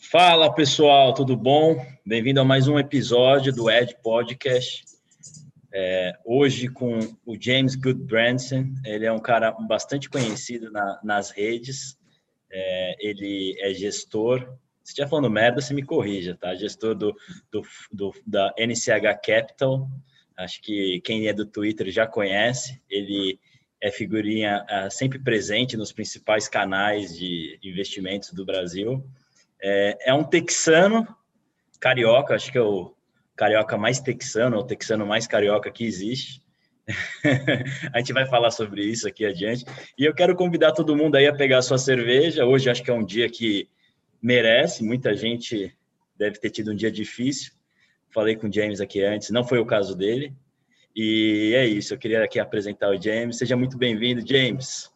Fala pessoal, tudo bom? Bem-vindo a mais um episódio do Ed Podcast. É, hoje com o James Goodbranson, ele é um cara bastante conhecido na, nas redes. É, ele é gestor. Se estiver falando merda, você me corrija, tá? Gestor do, do, do, da NCH Capital. Acho que quem é do Twitter já conhece. Ele é figurinha é, sempre presente nos principais canais de investimentos do Brasil. É, é um texano carioca, acho que é o carioca mais texano, o texano mais carioca que existe. a gente vai falar sobre isso aqui adiante. E eu quero convidar todo mundo aí a pegar a sua cerveja. Hoje acho que é um dia que merece, muita gente deve ter tido um dia difícil. Falei com o James aqui antes, não foi o caso dele. E é isso, eu queria aqui apresentar o James. Seja muito bem-vindo, James.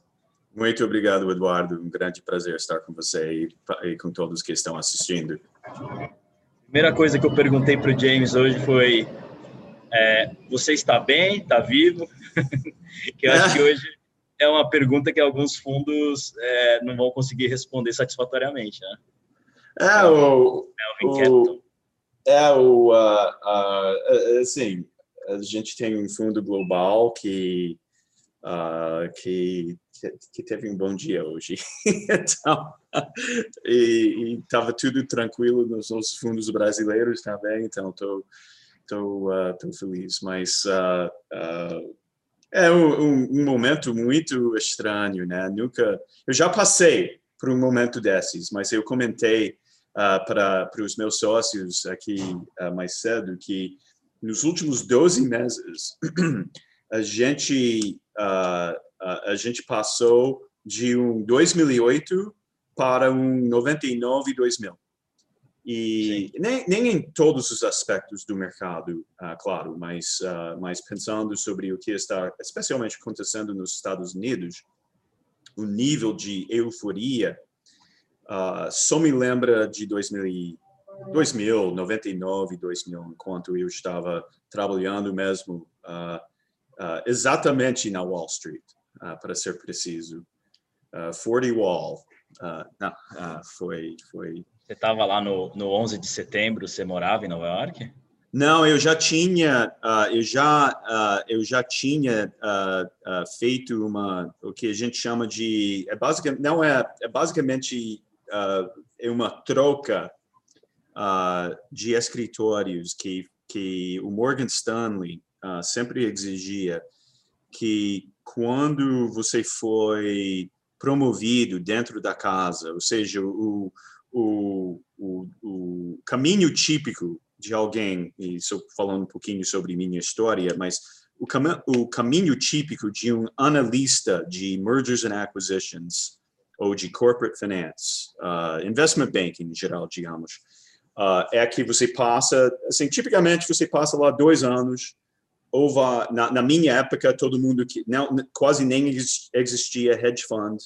Muito obrigado, Eduardo. Um grande prazer estar com você e, e com todos que estão assistindo. Primeira coisa que eu perguntei para o James hoje foi: é, você está bem? Está vivo? que eu acho que hoje é uma pergunta que alguns fundos é, não vão conseguir responder satisfatoriamente, né? É o, o é o uh, uh, assim a gente tem um fundo global que uh, que que teve um bom dia hoje. então, e estava tudo tranquilo nos nossos fundos brasileiros também, então estou tô, uh, tô feliz. Mas uh, uh, é um, um, momento muito estranho, né? Nunca, eu já passei por um momento desses, mas eu comentei para os meus sócios aqui mais cedo que nos últimos 12 meses a gente uh, a gente passou de um 2008 para um 99 2000. E nem, nem, em todos os aspectos do mercado, uh, claro, mas, uh, mas pensando sobre o que está especialmente acontecendo nos Estados Unidos, o nível de euforia uh, só me lembra de 2000, 2000 99, 2000, enquanto eu estava trabalhando mesmo exatamente na Wall Street uh, para ser preciso. Uh, 40 Wall. Uh, não, uh, foi, foi. Você estava lá no, no 11 de setembro, você morava em Nova York? Não, eu já tinha, uh, eu já, uh, eu já tinha uh, feito uma, o que a gente chama de, é basicamente, não é, é basicamente é uma troca de escritórios que que o Morgan Stanley sempre exigia que quando você foi promovido dentro da casa, ou seja, o, o, o, o caminho típico de alguém, e estou falando um pouquinho sobre minha história, mas o, cam o caminho típico de um analista de mergers and acquisitions ou de corporate finance, uh, investment banking em geral, digamos, uh, é que você passa, assim, tipicamente você passa lá dois anos houve, na, na, minha época, todo mundo que não, quase nem existia hedge fund,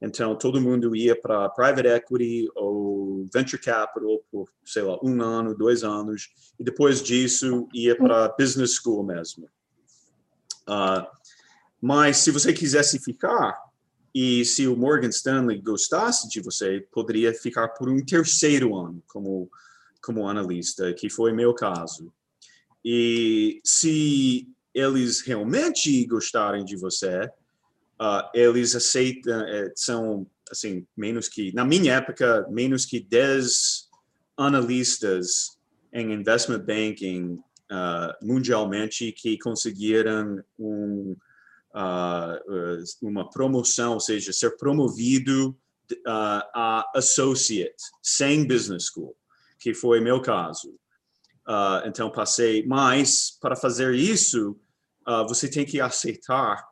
então todo mundo ia para private equity ou venture capital por, sei lá, um ano, dois anos, e depois disso ia para business school mesmo. Uh, mas se você quisesse ficar, e se o Morgan Stanley gostasse de você, poderia ficar por um terceiro ano como, como analista, que foi meu caso. E se eles realmente gostarem de você, uh, eles aceitam, uh, são, assim, menos que, na minha época, menos que 10 analistas em investment banking uh, mundialmente que conseguiram um, ah, uma promoção, ou seja, ser promovido a associate sem business school, que foi meu caso. Uh, então, passei. Mas, para fazer isso, uh, você tem que aceitar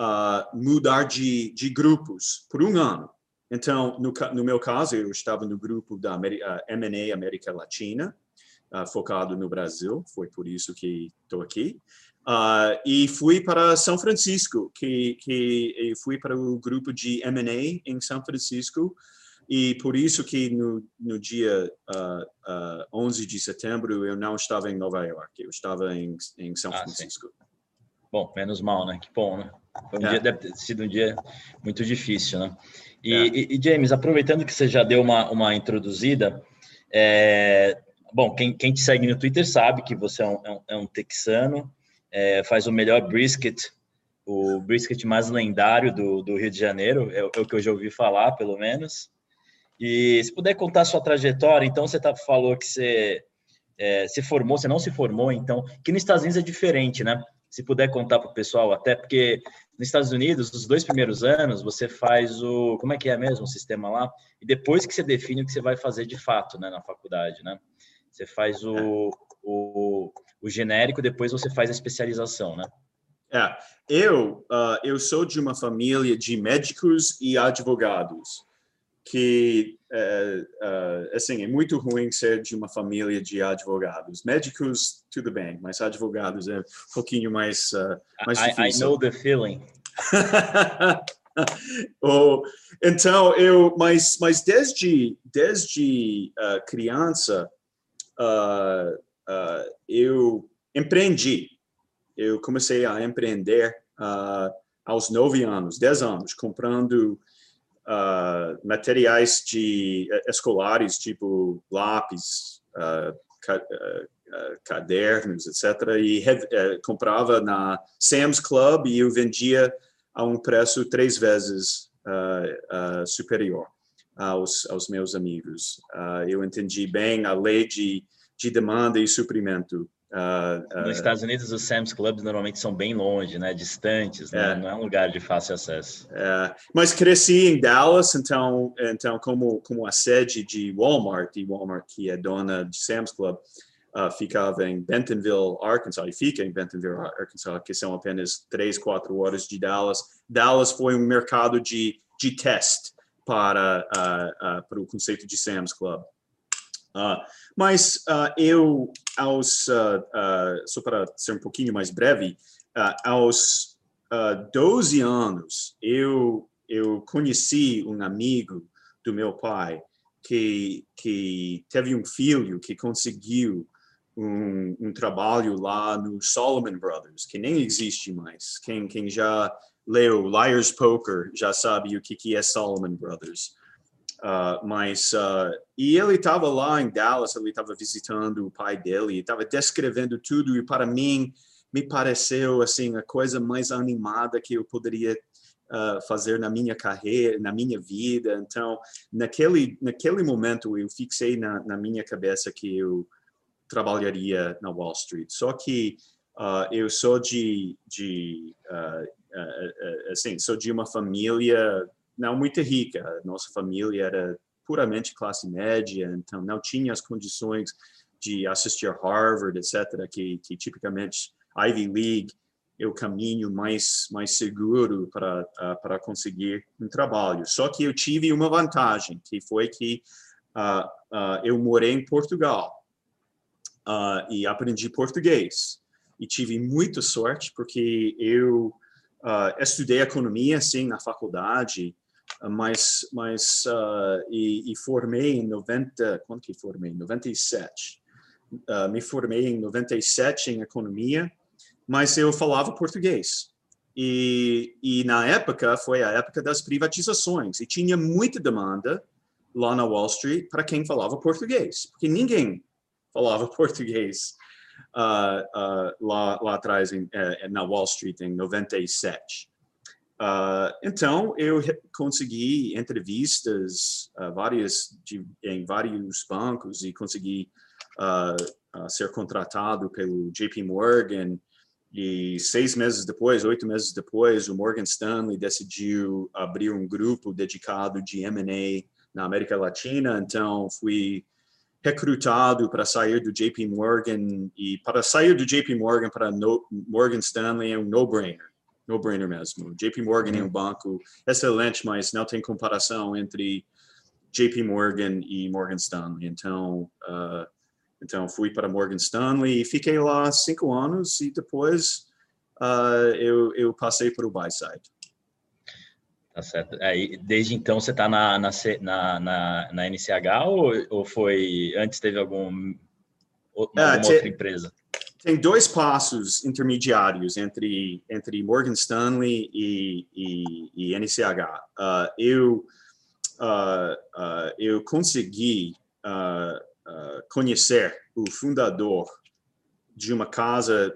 uh, mudar de, de grupos por um ano. Então, no, no meu caso, eu estava no grupo da M&A América Latina, focado no Brasil. Foi por isso que estou aqui. e fui para São Francisco, que, que fui para o grupo de M&A em São Francisco, e por isso que no, no dia uh, uh, 11 de setembro eu não estava em Nova York, eu estava em, em São ah, Francisco. Sim. Bom, menos mal, né? Que bom, né? Foi um é. dia, deve ter sido um dia muito difícil, né? E, é. e, e, James, aproveitando que você já deu uma, uma introduzida, É, bom, quem, quem te segue no Twitter sabe que você é um, é um, é texano, é, faz o melhor brisket, o brisket mais lendário do, do Rio de Janeiro, é, é, o que eu já ouvi falar, pelo menos. E se puder contar sua trajetória, então você tá, falou que você é, se formou, você não se formou, então, que nos Estados Unidos é diferente, né? Se puder contar para o pessoal, até porque nos Estados Unidos, os dois primeiros anos, você faz o. Como é que é mesmo o sistema lá? E depois que você define o que você vai fazer de fato né, na faculdade, né? Você faz o, o, o genérico, depois você faz a especialização, né? É, eu, uh, eu sou de uma família de médicos e advogados que é, é, assim é muito ruim ser de uma família de advogados. Médicos tudo bem, mas advogados é um pouquinho mais uh, mais I, difícil. I know the feeling. oh, então eu, mas mas desde desde uh, criança uh, eu empreendi. Eu comecei a empreender aos nove anos, dez anos, comprando uh, materiais de uh, escolares, tipo lápis, uh, ca, cadernos, etc. E comprava na Sam's Club e eu vendia a um preço três vezes superior aos, aos meus amigos. eu entendi bem a lei de, de demanda e suprimento Uh, uh, Nos Estados Unidos, os Sam's Clubs normalmente são bem longe, né? Distantes, né? É. Não é um lugar de fácil acesso. É. Mas cresci em Dallas, então, então como, como a sede de Walmart, e Walmart que é dona de Sam's Club, uh, ficava em Bentonville, Arkansas, e fica em Bentonville, Arkansas, que são apenas três, quatro horas de Dallas. Dallas foi um mercado de, de teste para, para o conceito de Sam's Club. Uh, mas uh, eu, aos, uh, só para ser um pouquinho mais breve, aos 12 anos, eu, eu conheci um amigo do meu pai que, que teve um filho que conseguiu um, um, trabalho lá no Solomon Brothers, que nem existe mais. Quem, quem já leu Liar's Poker já sabe o que, que é Solomon Brothers. Uh, mas uh, e ele estava lá em Dallas, ele estava visitando o pai dele, estava descrevendo tudo e para mim me pareceu assim a coisa mais animada que eu poderia uh, fazer na minha carreira, na minha vida. Então naquele naquele momento eu fixei na, na minha cabeça que eu trabalharia na Wall Street. Só que eu sou de, de assim sou de uma família não muito rica. Nossa família era puramente classe média, então não tinha as condições de assistir Harvard, etc., que, que tipicamente Ivy League é o caminho mais mais seguro para uh, para conseguir um trabalho. Só que eu tive uma vantagem, que foi que uh, uh, eu morei em Portugal e aprendi português. E tive muita sorte, porque eu estudei economia, sim, na faculdade, mas, mas uh, e, e, formei em 90, quando que formei? 97. Uh, me formei em 97 em economia, mas eu falava português. E, e na época, foi a época das privatizações, e tinha muita demanda lá na Wall Street para quem falava português, porque ninguém falava português uh, lá, lá atrás em, eh, na Wall Street em 97. Uh, então, eu consegui entrevistas uh, várias de, em vários bancos e consegui uh, ser contratado pelo JP Morgan. E seis meses depois, oito meses depois, o Morgan Stanley decidiu abrir um grupo dedicado de M&A na América Latina. Então, fui recrutado para sair do JP Morgan e para sair do JP Morgan para no, Morgan Stanley é um no-brainer no-brainer mesmo. JP Morgan é um uhum. banco excelente, mas não tem comparação entre JP Morgan e Morgan Stanley. Então, uh, então fui para Morgan Stanley e fiquei lá cinco anos e depois uh, eu, eu passei para o buy side. Tá certo. Aí, desde então você está na, na, na, na, NCH ou, ou foi antes teve algum, alguma ah, outra empresa? Tem dois passos intermediários entre entre Morgan Stanley e, e, e NCH. Uh, eu uh, uh, eu consegui uh, conhecer o fundador de uma casa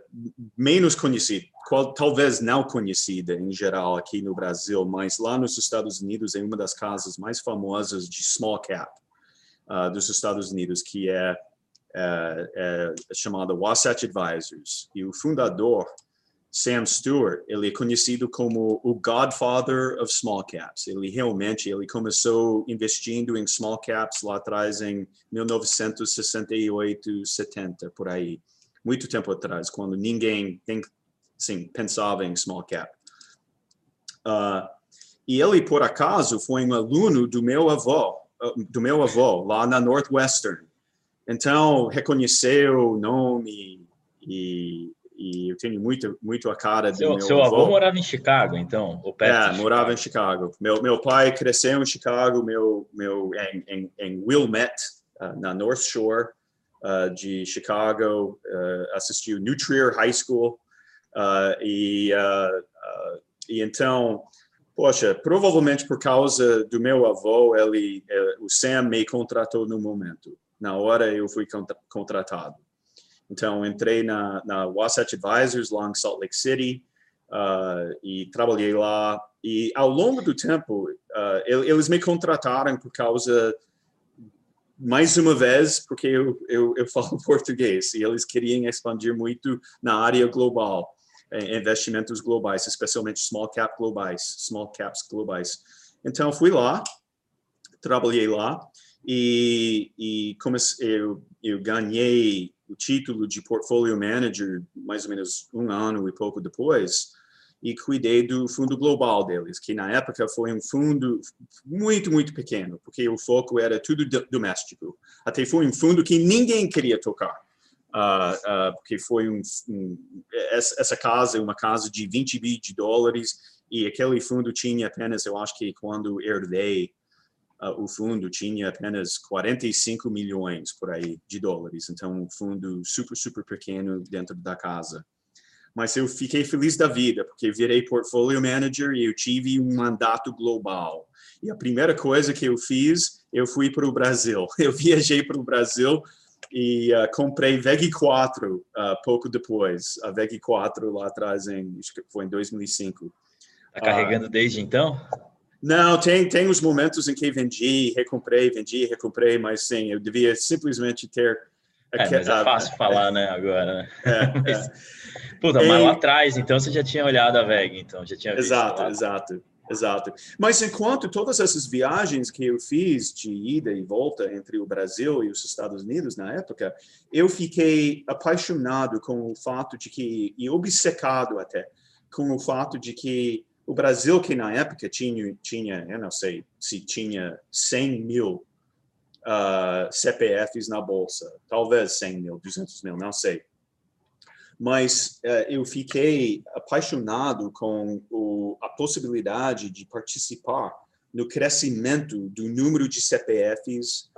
menos conhecida, qual, talvez não conhecida em geral aqui no Brasil, mas lá nos Estados Unidos é uma das casas mais famosas de small cap uh, dos Estados Unidos, que é, é, é chamada Wasatch Advisors. E o fundador Sam Stewart, ele é conhecido como o Godfather of Small Caps. Ele realmente ele começou investindo em small caps lá atrás em 1968, 70 por aí, muito tempo atrás, quando ninguém pensava em small cap. Uh, e ele por acaso foi um aluno do meu avô, do meu avô lá na Northwestern. Então reconheceu o nome e e eu tenho muito, muito a cara seu, do meu seu avô. avô morava em Chicago, então? Ou perto é, morava em Chicago. Meu, meu pai cresceu em Chicago, meu, meu, em, em, em Wilmette, uh, na North Shore uh, de Chicago. Uh, assistiu New Trier High School. e, e então, poxa, provavelmente por causa do meu avô, ele, ele, o Sam me contratou no momento. Na hora eu fui contra contratado. Então, entrei na, na Wasatch Advisors, lá em Salt Lake City, uh, e trabalhei lá. E ao longo do tempo, uh, eles me contrataram por causa, mais uma vez, porque eu, eu, eu falo português, e eles queriam expandir muito na área global, investimentos globais, especialmente small cap globais, small caps globais. Então, fui lá, trabalhei lá, e, e comecei, eu, eu ganhei o título de portfolio manager mais ou menos um ano e pouco depois e cuidei do fundo global deles, que na época foi um fundo muito, muito pequeno, porque o foco era tudo doméstico. Até foi um fundo que ninguém queria tocar, uh, uh, porque foi um, um, essa casa é uma casa de 20 bi de dólares e aquele fundo tinha apenas, eu acho que quando herdei o fundo tinha apenas 45 milhões por aí de dólares, então um fundo super, super pequeno dentro da casa. Mas eu fiquei feliz da vida, porque virei portfolio manager e eu tive um mandato global. E a primeira coisa que eu fiz, eu fui para o Brasil. Eu viajei para o Brasil e uh, comprei VEG 4 uh, pouco depois. A VEG 4 lá atrás, em, acho que foi em 2005. Está carregando uh, desde então? Não, tem, tem os momentos em que vendi, recomprei, vendi, recomprei, mas sim, eu devia simplesmente ter. É, mas é fácil falar, né, agora, né? É, mas, é. Puta, mas lá atrás, então você já tinha olhado a VEG, então já tinha. Exato, lá. exato, exato. Mas enquanto todas essas viagens que eu fiz de ida e volta entre o Brasil e os Estados Unidos na época, eu fiquei apaixonado com o fato de que, e obcecado até, com o fato de que o Brasil, que na época tinha, tinha eu não sei se tinha 100 mil uh, ah, CPFs na bolsa, talvez 100 mil, 200 mil, não sei. Mas uh, eu fiquei apaixonado com o, a possibilidade de participar no crescimento do número de CPFs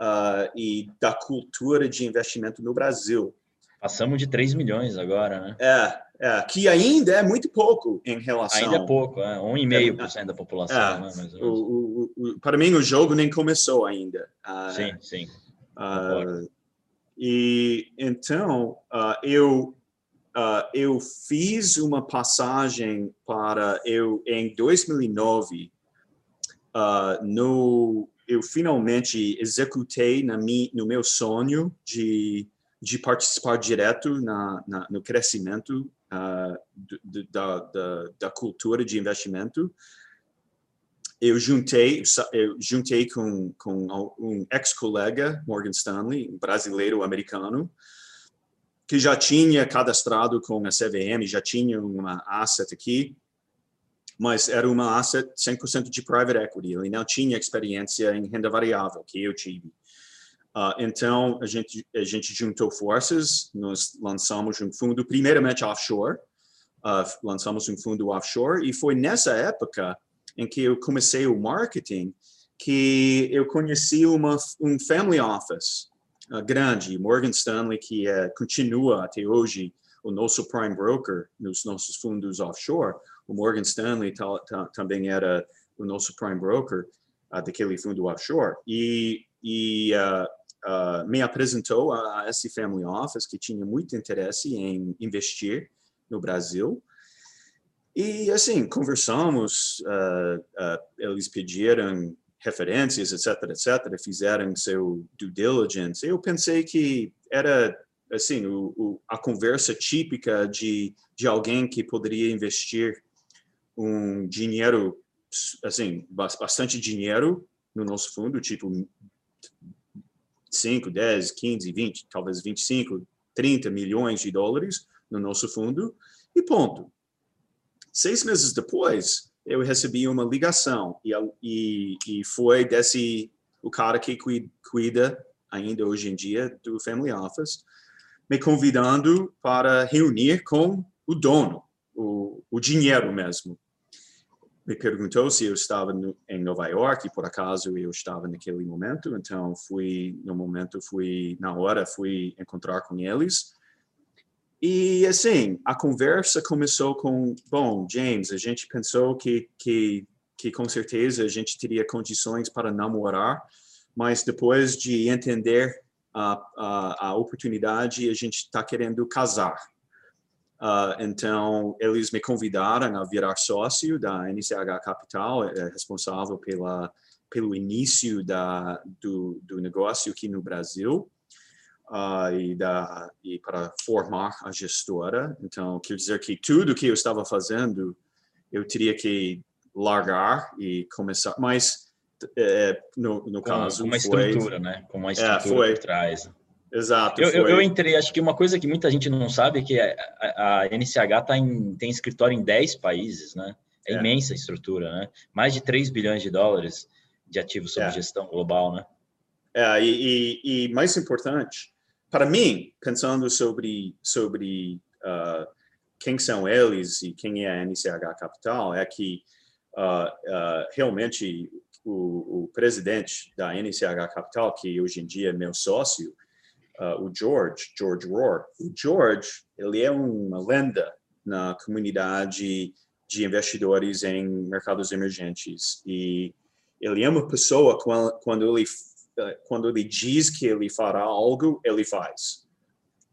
uh, e da cultura de investimento no Brasil. Passamos de 3 milhões agora, né? É, é, que ainda é muito pouco em relação. Ainda é pouco, é 1,5% é, da população. É, né, o, o, o, para mim, o jogo nem começou ainda. Uh, sim, sim. Uh, e então, uh, eu, eu fiz uma passagem para. Eu, em 2009, no, eu finalmente executei na mi, no meu sonho de de participar direto na, na no crescimento uh, da, da, da, cultura de investimento. Eu juntei, eu juntei com, com um ex-colega, Morgan Stanley, um brasileiro americano, que já tinha cadastrado com a CVM, já tinha uma asset aqui, mas era uma asset 100% de private equity. Ele não tinha experiência em renda variável, que eu tive. Uh, então, a gente, a gente juntou forças, nós lançamos um fundo, primeiramente offshore, uh, lançamos um fundo offshore, e foi nessa época em que eu comecei o marketing que eu conheci uma, um family office uh, grande, Morgan Stanley, que é, continua até hoje o nosso prime broker nos nossos fundos offshore. O Morgan Stanley também era o nosso prime broker daquele fundo offshore. E, e uh, uh, me apresentou a esse family office que tinha muito interesse em investir no Brasil. E assim, conversamos, uh, uh, eles pediram referências, etc, etc, fizeram seu due diligence. Eu pensei que era assim o, o, a conversa típica de, de alguém que poderia investir um dinheiro assim bastante dinheiro no nosso fundo, tipo 5, 10, 15, 20, talvez 25, 30 milhões de dólares no nosso fundo e ponto. Seis meses depois, eu recebi uma ligação e, e, e foi desse o cara que cuida ainda hoje em dia do Family Office, me convidando para reunir com o dono, o, o dinheiro mesmo. Me perguntou se eu estava no, em Nova York, e por acaso eu estava naquele momento, então fui, no momento, fui, na hora, fui encontrar com eles e assim, a conversa começou com, bom, James, a gente pensou que, que, que com certeza a gente teria condições para namorar, mas depois de entender a, a, a oportunidade, a gente está querendo casar. Uh, então, eles me convidaram a virar sócio da NCH Capital, é responsável pela, pelo início da, do, do negócio aqui no Brasil uh, e, da, e para formar a gestora. Então, quer dizer que tudo que eu estava fazendo, eu teria que largar e começar. Mas, é, no, no com, caso, uma foi, estrutura, né? Com uma é, estrutura é, foi, por trás. Exato. Eu, eu, entrei, acho que uma coisa que muita gente não sabe é que a, a, a NCH tá em, tem escritório em 10 países, né? É, é, imensa a estrutura, né? Mais de 3 bilhões de dólares de ativos sob é. gestão global, né? É, e, e, e, mais importante, para mim, pensando sobre, sobre uh, quem são eles e quem é a NCH Capital, é que uh, uh, realmente o, o, presidente da NCH Capital, que hoje em dia é meu sócio, o George, George Rohr, o George, ele é uma lenda na comunidade de investidores em mercados emergentes e ele é uma pessoa quando, quando ele quando ele diz que ele fará algo, ele faz.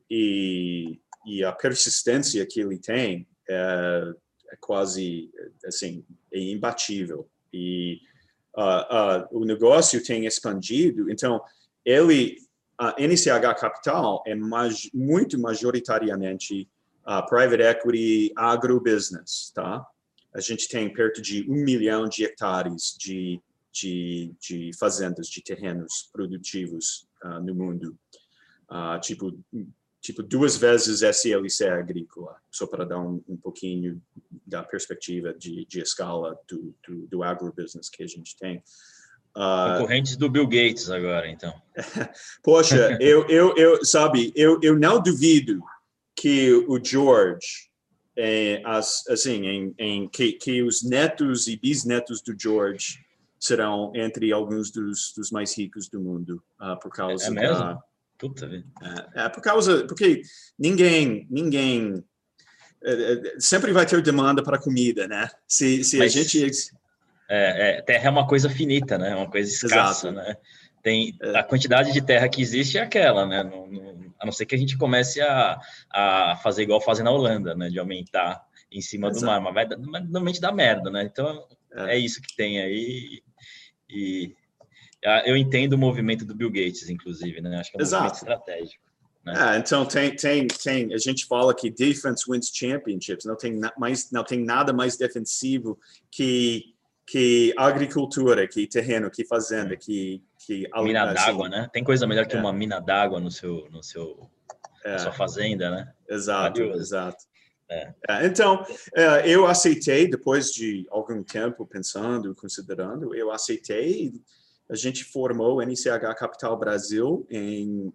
E, e a persistência que ele tem é, é quase, assim, é imbatível. E uh, uh, o negócio tem expandido, então ele, a NCH Capital é muito majoritariamente uh, private equity agrobusiness, tá? A gente tem perto de um milhão de hectares de de, de fazendas, de terrenos produtivos uh, no mundo. Uh, tipo, tipo, duas vezes SLC agrícola, só para dar um, um pouquinho da perspectiva de, de escala do, do, do agrobusiness que a gente tem. Uh, Concorrentes do Bill Gates agora, então. Poxa, eu, eu, eu, sabe, eu, eu não duvido que o George, é, as, assim, em, em que, que os netos e bisnetos do George serão entre alguns dos, dos mais ricos do mundo uh, por causa é mesmo? da Puta é, é, por causa porque ninguém ninguém é, é, sempre vai ter demanda para comida né se, se Mas, a gente é, é, terra é uma coisa finita né uma coisa escassa Exato. né tem a quantidade de terra que existe é aquela né no, no, a não ser que a gente comece a, a fazer igual fazem na Holanda né de aumentar em cima Exato. do mar mas vai normalmente dá merda né então é. é isso que tem aí e eu entendo o movimento do Bill Gates, inclusive, né? Acho que é um Exato. movimento estratégico. Né? É, então tem, tem, tem, a gente fala que defense wins championships, não tem, mais, não tem nada mais defensivo que, que agricultura, que terreno, que fazenda, que, que... Mina assim, d'água, né? Tem coisa melhor que é. uma mina d'água no seu, no seu, é. na sua fazenda, né? Exato, exato. É. É, então, é, eu aceitei, depois de algum tempo pensando, considerando, eu aceitei. A gente formou o NCH Capital Brasil em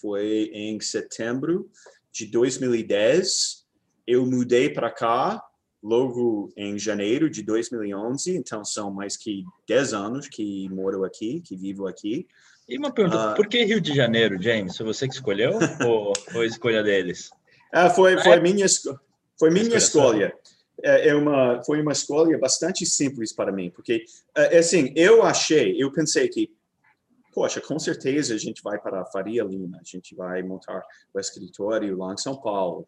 foi em setembro de 2010. Eu mudei para cá logo em janeiro de 2011, então são mais que 10 anos que moro aqui, que vivo aqui. E uma pergunta, uh, por que Rio de Janeiro, James? Foi você que escolheu ou foi escolha deles? Ah, foi, foi, minha, foi minha escolha. É, é, uma, foi uma escolha bastante simples para mim, porque, é, é assim, eu achei, eu pensei que, poxa, com certeza a gente vai para a Faria Lima, a gente vai montar o escritório lá em São Paulo.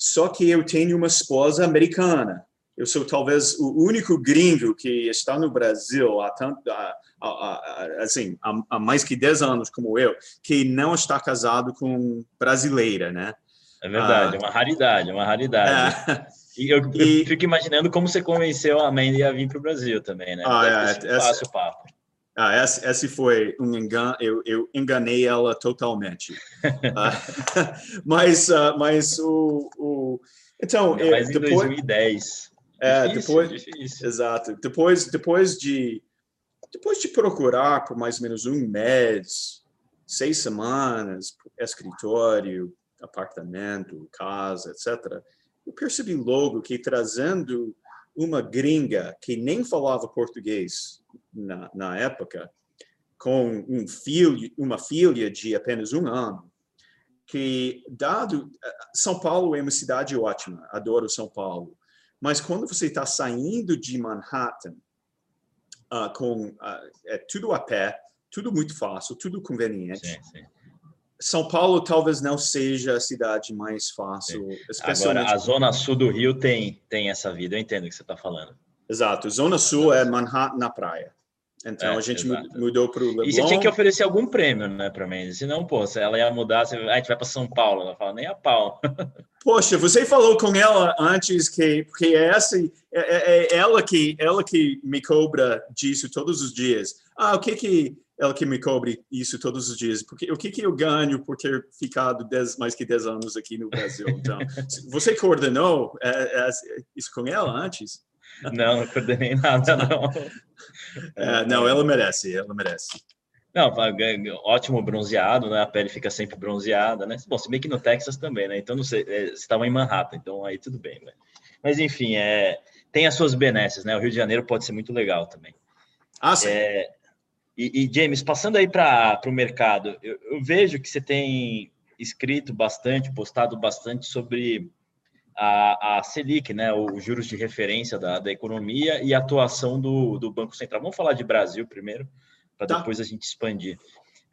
Só que eu tenho uma esposa americana. Eu sou talvez o único gringo que está no Brasil há tanto, há, há, assim, há, mais que 10 anos como eu, que não está casado com brasileira, né? É verdade, ah, é uma raridade, é uma raridade. É, e eu, e, fico imaginando como você convenceu a Mandy a vir para o Brasil também, né? Ah, é, essa, fácil papo. Ah, esse, esse foi um engano, eu, eu enganei ela totalmente. uh, mas, uh, mas o, o então, Não, mas depois, em 2010. É, difícil, depois, difícil. exato. Depois, depois de depois de procurar por mais ou menos um mês, seis semanas, escritório, apartamento, casa, etc. Eu percebi logo que trazendo uma gringa que nem falava português na, na época, com um filho, uma filha de apenas um ano, que dado São Paulo é uma cidade ótima, adoro São Paulo, mas quando você está saindo de Manhattan uh, com uh, é tudo a pé, tudo muito fácil, tudo conveniente. Sim, sim. São Paulo talvez não seja a cidade mais fácil. Especialmente... Agora, a zona sul do Rio tem, tem essa vida, eu entendo o que você está falando. Exato, zona sul é Manhattan na praia. Então é, a gente exato. mudou para o Leblon. E você tinha que oferecer algum prêmio, né, para mim. Senão, pô, se ela ia mudar, você... Ah, a gente vai para São Paulo. Ela fala, nem a pau. Poxa, você falou com ela antes que porque é essa é, é, é ela que ela que me cobra disso todos os dias. Ah, o que que ela que me cobre isso todos os dias. Porque o que, que eu ganho por ter ficado dez, mais que 10 anos aqui no Brasil? Então, você coordenou é, é, isso com ela antes? Não, não coordenei nada, não. É, não, ela merece, ela merece. Não, ótimo bronzeado, né? A pele fica sempre bronzeada, né? Bom, se bem que no Texas também, né? Então, não sei, é, você estava em Manhattan, então aí tudo bem, né? Mas, enfim, é, tem as suas benesses, né? O Rio de Janeiro pode ser muito legal também. Ah, sim. É, e, e, James, passando aí para o mercado, eu, eu, vejo que você tem escrito bastante, postado bastante sobre a, a Selic, né, os juros de referência da, da economia e a atuação do, do Banco Central. Vamos falar de Brasil primeiro, para tá. depois a gente expandir.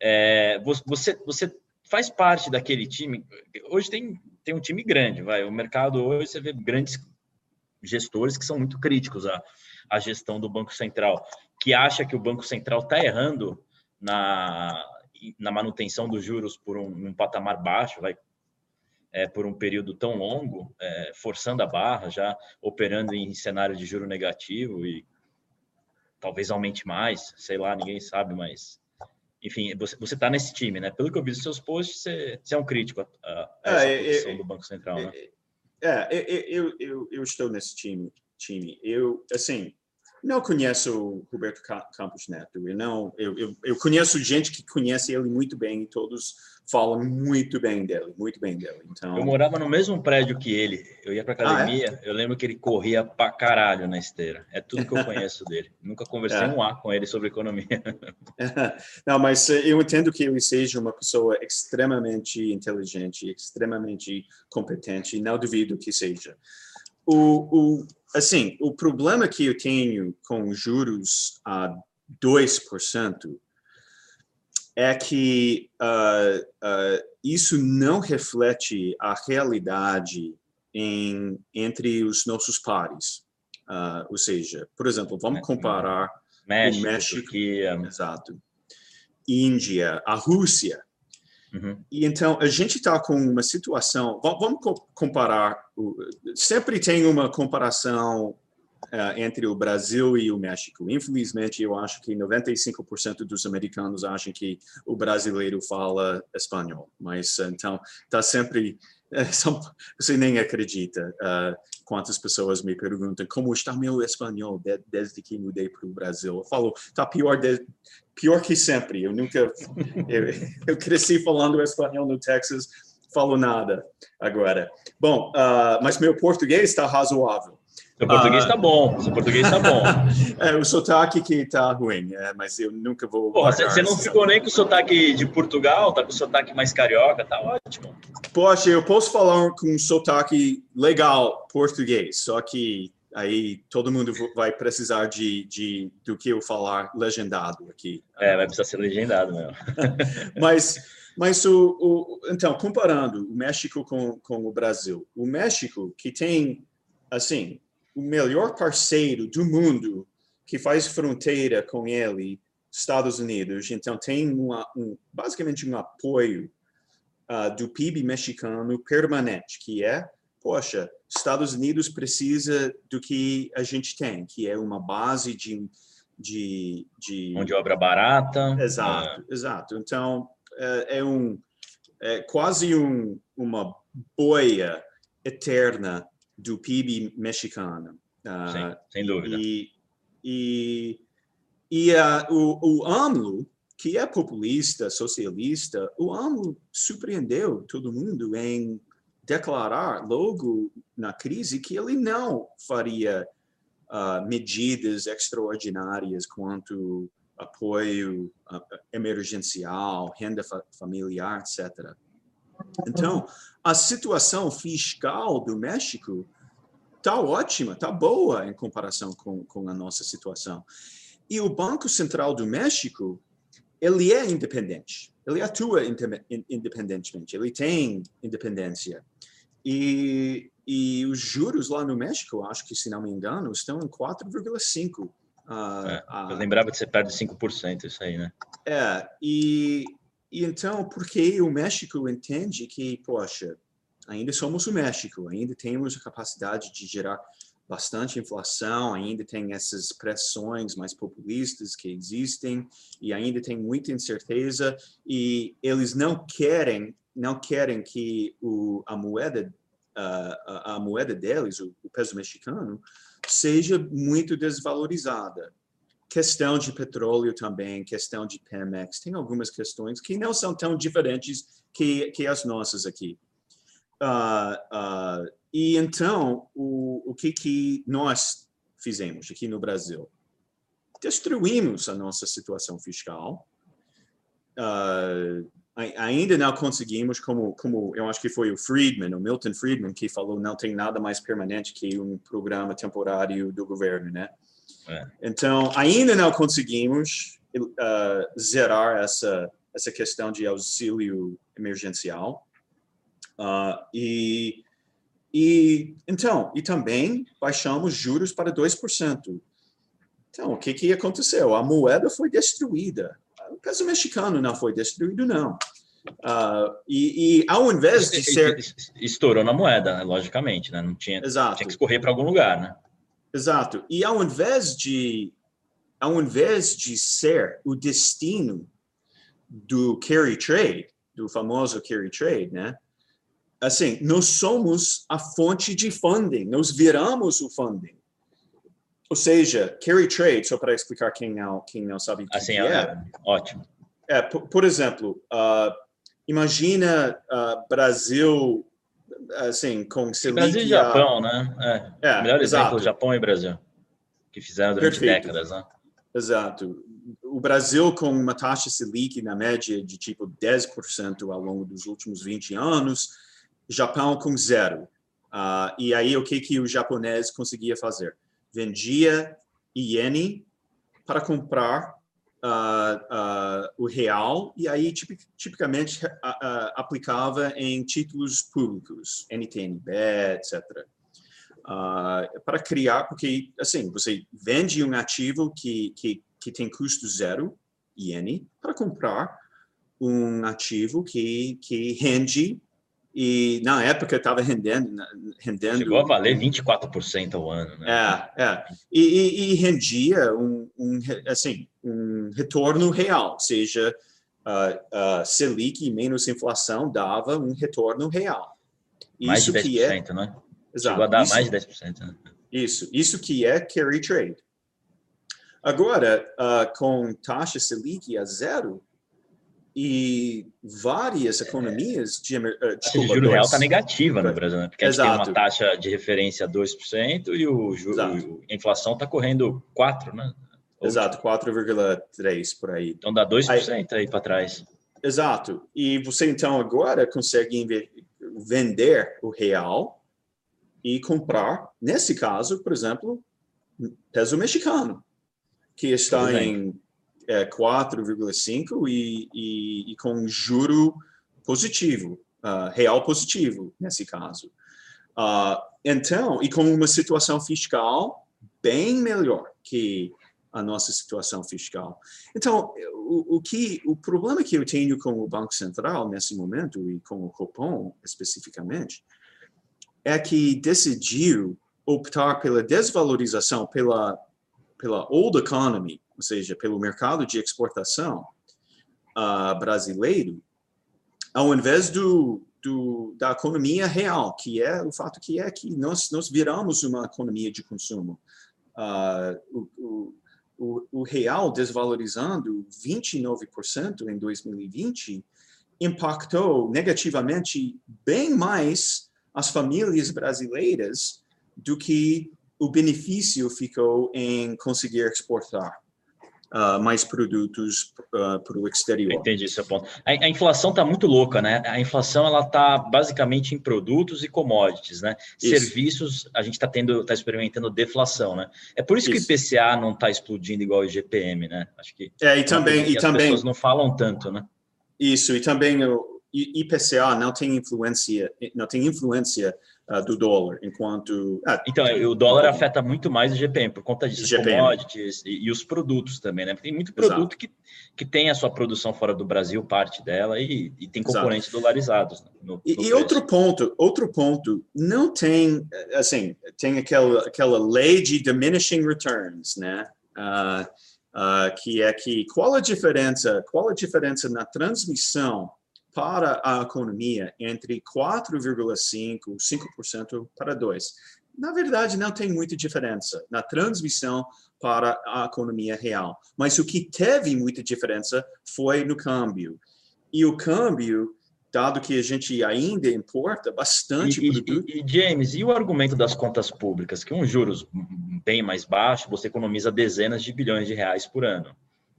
É, você, você faz parte daquele time. Hoje tem, tem um time grande, vai. O mercado hoje você vê grandes gestores que são muito críticos à, à gestão do Banco Central que acha que o Banco Central está errando na, na manutenção dos juros por um, um patamar baixo, vai é, por um período tão longo, é, forçando a barra, já operando em cenário de juro negativo e talvez aumente mais, sei lá, ninguém sabe, mas enfim, você está nesse time, né? Pelo que eu vi dos seus posts, você, você é um crítico a, a essa é, posição é, do Banco Central, né? É, eu, eu, eu estou nesse time, time. Eu, assim, não conheço o Roberto Campos Neto. Eu, não, eu, eu, eu, conheço gente que conhece ele muito bem e todos falam muito bem dele, muito bem dele. Então... Eu morava no mesmo prédio que ele. Eu ia para academia. Ah, é? Eu lembro que ele corria pra caralho na esteira. É tudo que eu conheço dele. Nunca conversei é. um A com ele sobre economia. não, mas eh, eu entendo que ele seja uma pessoa extremamente inteligente, extremamente competente. Não duvido que seja. O, o, assim, o problema que eu tenho com juros a 2% é que uh, uh, isso não reflete a realidade em, entre os nossos pares. Uh, ou seja, por exemplo, vamos comparar México, o México, Turquia. exato, Índia, a Rússia. Uhum. E então a gente está com uma situação. Vamos comparar. Sempre tem uma comparação uh, entre o Brasil e o México. Infelizmente, eu acho que 95% dos americanos acham que o brasileiro fala espanhol. Mas então está sempre você nem acredita uh, quantas pessoas me perguntam como está meu espanhol de, desde que mudei para o Brasil. Eu falo, está pior, pior que sempre. Eu nunca, eu, eu, cresci falando espanhol no Texas, falo nada agora. Bom, uh, mas meu português está razoável. Seu português está ah, bom, seu português está bom. é o sotaque que está ruim, é, mas eu nunca vou. você não ficou nem com o sotaque de Portugal, tá com o sotaque mais carioca, tá ótimo. Poxa, eu posso falar com um sotaque legal português, só que aí todo mundo vai precisar de, de do que eu falar legendado aqui. É, vai precisar ser legendado mesmo. mas mas o, o, então comparando o México com, com o Brasil, o México que tem assim o melhor parceiro do mundo que faz fronteira com ele, Estados Unidos, então tem uma, um, basicamente um apoio uh, do PIB mexicano permanente, que é, poxa, Estados Unidos precisa do que a gente tem, que é uma base de de, de... mão de obra barata. Exato, é. exato. Então é, é um é quase um, uma boia eterna do PIB mexicano. Uh, Sim, sem dúvida. E, e, e uh, o, o AMLO, que é populista, socialista, o AMLO surpreendeu todo mundo em declarar logo na crise que ele não faria uh, medidas extraordinárias quanto apoio uh, emergencial, renda fa familiar, etc. Então, a situação fiscal do México está ótima, está boa em comparação com, com a nossa situação. E o Banco Central do México, ele é independente, ele atua independentemente, ele tem independência. E, e os juros lá no México, acho que, se não me engano, estão em 4,5%. Uh, é, eu lembrava de ser perto de 5%, isso aí, né? É, e, e então, porque o México entende que, poxa, ainda somos o México, ainda temos a capacidade de gerar bastante inflação, ainda tem essas pressões mais populistas que existem e ainda tem muita incerteza e eles não querem não querem que o, a moeda uh, a, moeda deles, o, o peso mexicano, seja muito desvalorizada. Questão de petróleo também, questão de Pemex, tem algumas questões que não são tão diferentes que, que as nossas aqui. Uh, uh, e então, o, o que, que nós fizemos aqui no Brasil? Destruímos a nossa situação fiscal. Uh, ainda não conseguimos, como, como eu acho que foi o Friedman, o Milton Friedman, que falou não tem nada mais permanente que um programa temporário do governo, né? É. Então, ainda não conseguimos uh, zerar essa, essa questão de auxílio emergencial. Uh, e, e então, e também baixamos juros para 2%. Então, o que, que aconteceu? A moeda foi destruída. O peso mexicano não foi destruído, não. Uh, e, e, ao invés de ser. Estourou na moeda, né? logicamente, né? Não tinha, Exato. tinha que escorrer para algum lugar, né? Exato. E ao invés de ao invés de ser o destino do carry trade, do famoso carry trade, né? assim, nós somos a fonte de funding, nós viramos o funding. Ou seja, carry trade, só para explicar quem não, quem não sabe o que, assim, é. é. Ótimo. É, por, por exemplo, uh, imagina uh, Brasil, assim, com Selic... Brasil e Japão, né? É, é melhor exato. exemplo, Japão e Brasil, que fizeram durante Perfeito. décadas, né? Exato. O Brasil com uma taxa Selic na média de tipo 10% ao longo dos últimos 20 anos, Japão com zero. Uh, e aí, o que, que o japonês conseguia fazer? Vendia iene para comprar uh, o real e aí tip, tipicamente aplicava em títulos públicos, NTNB, etc. para criar, porque assim, você vende um ativo que, que, que tem custo zero, iene, para comprar um ativo que, que rende e na época estava rendendo, rendendo. Chegou a valer 24% ao ano, né? É, é. E, e, e rendia um, um, assim, um retorno real, seja, uh, uh, Selic menos inflação dava um retorno real. Mais isso de 10%, que é, né? Exato. Chegou a dar isso, mais de 10%. Né? Isso, isso que é carry trade. Agora, uh, com taxa Selic a zero, e várias economias de uh, desculpa, o juro real está negativa no Brasil, né? Porque a gente Exato. tem uma taxa de referência 2% e o juro, a inflação está correndo 4%, né? Exato, 4,3% por aí. Então dá 2% aí, aí para trás. Exato. E você então agora consegue vender o real e comprar, nesse caso, por exemplo, peso mexicano, que está em é, 4,5 e, e, e, com juro positivo, uh, real positivo, nesse caso. Uh, então, e com uma situação fiscal bem melhor que a nossa situação fiscal. Então, o, o, que o problema que eu tenho com o Banco Central nesse momento e com o Copom especificamente é que decidiu optar pela desvalorização pela pela old economy, ou seja, pelo mercado de exportação uh, brasileiro, ao invés do, do, da economia real, que é o fato que é que nós, nós viramos uma economia de consumo. Uh, o, o, o, real desvalorizando 29% em 2020 impactou negativamente bem mais as famílias brasileiras do que o benefício ficou em conseguir exportar uh, mais produtos uh, para o exterior. Entendi seu ponto. A, a inflação está muito louca, né? A inflação ela está basicamente em produtos e commodities, né? Isso. Serviços a gente está tendo, está experimentando deflação, né? É por isso, isso. que o IPCA não está explodindo igual o IGPM, né? Acho que é e também e as também pessoas não falam tanto, né? Isso e também o IPCA não tem influência, não tem influência uh, do dólar, enquanto... Ah, então, o dólar afeta muito mais o GPM, por conta disso, GPM. commodities e, e, os produtos também, né? Tem muito produto que, que tem a sua produção fora do Brasil, parte dela, e, e tem componentes Exato. dolarizados. No, no e, e outro ponto, outro ponto, não tem, assim, tem aquela, aquela lei de diminishing returns, né? Uh, uh, que é que qual a diferença, qual a diferença na transmissão para a economia entre 4,5% e 5% para 2%. Na verdade, não tem muita diferença na transmissão para a economia real. Mas o que teve muita diferença foi no câmbio. E o câmbio, dado que a gente ainda importa bastante e, produto... E, e, James, e o argumento das contas públicas, que um juros bem mais baixo, você economiza dezenas de bilhões de reais por ano.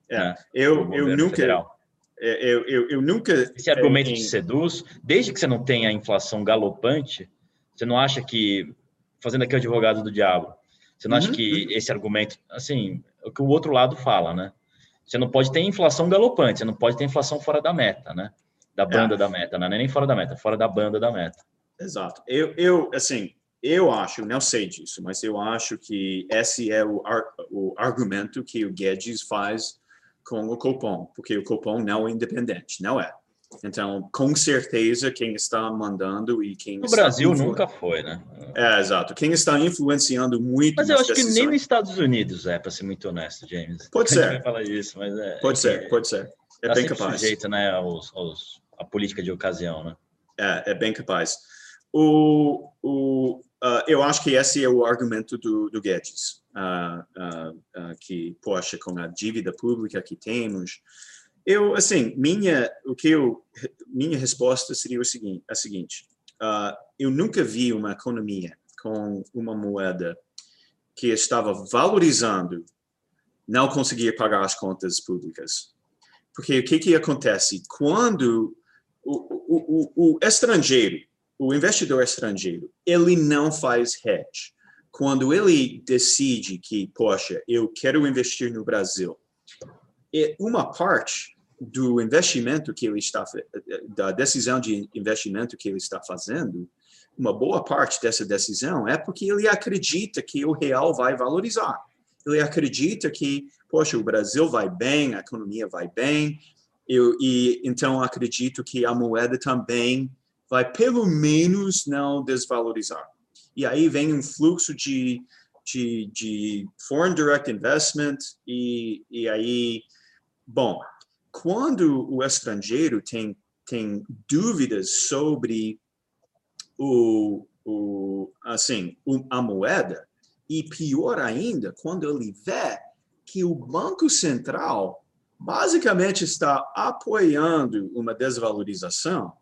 É, né, eu, eu nunca... Federal. É, eu, eu, eu nunca. Esse argumento é, em... te seduz, desde que você não tenha inflação galopante, você não acha que, fazendo aqui o advogado do diabo, você não uhum. acha que esse argumento, assim, o que o outro lado fala, né? Você não pode ter inflação galopante, você não pode ter inflação fora da meta, né? Da banda é. da meta, né? não é nem fora da meta, fora da banda da meta. Exato. Eu, eu assim, eu acho, não sei disso, mas eu acho que esse é o, ar, o argumento que o Guedes faz com o Copom, porque o Copom não é independente, não é. Então, com certeza, quem está mandando e quem. No Brasil nunca foi, né? É, exato. Quem está influenciando muito. Mas eu acho decisões... que nem nos Estados Unidos é, para ser muito honesto, James. Pode ser. Falar isso, mas é. Pode é ser, pode ser. É tá bem capaz. sujeito, né, aos, aos, a política de ocasião, né? É, é bem capaz. O, o, uh, eu acho que esse é o argumento do, do Guedes uh, uh, que, poxa, com a dívida pública que temos, eu, assim, minha, o que eu, minha resposta seria o seguinte, a seguinte, eu nunca vi uma economia com uma moeda que estava valorizando não conseguir pagar as contas públicas. Porque o que, que acontece? Quando o, o, o, o estrangeiro, o investidor estrangeiro, ele não faz hedge quando ele decide que, poxa, eu quero investir no Brasil, é uma parte do investimento que ele está, da decisão de investimento que ele está fazendo, uma boa parte dessa decisão é porque ele acredita que o real vai valorizar. Ele acredita que, poxa, o Brasil vai bem, a economia vai bem, eu, e então acredito que a moeda também vai pelo menos não desvalorizar. E aí vem um fluxo de, de, de foreign direct investment, e, e aí, bom, quando o estrangeiro tem, tem dúvidas sobre o, o, assim, a moeda, e pior ainda, quando ele vê que o Banco Central basicamente está apoiando uma desvalorização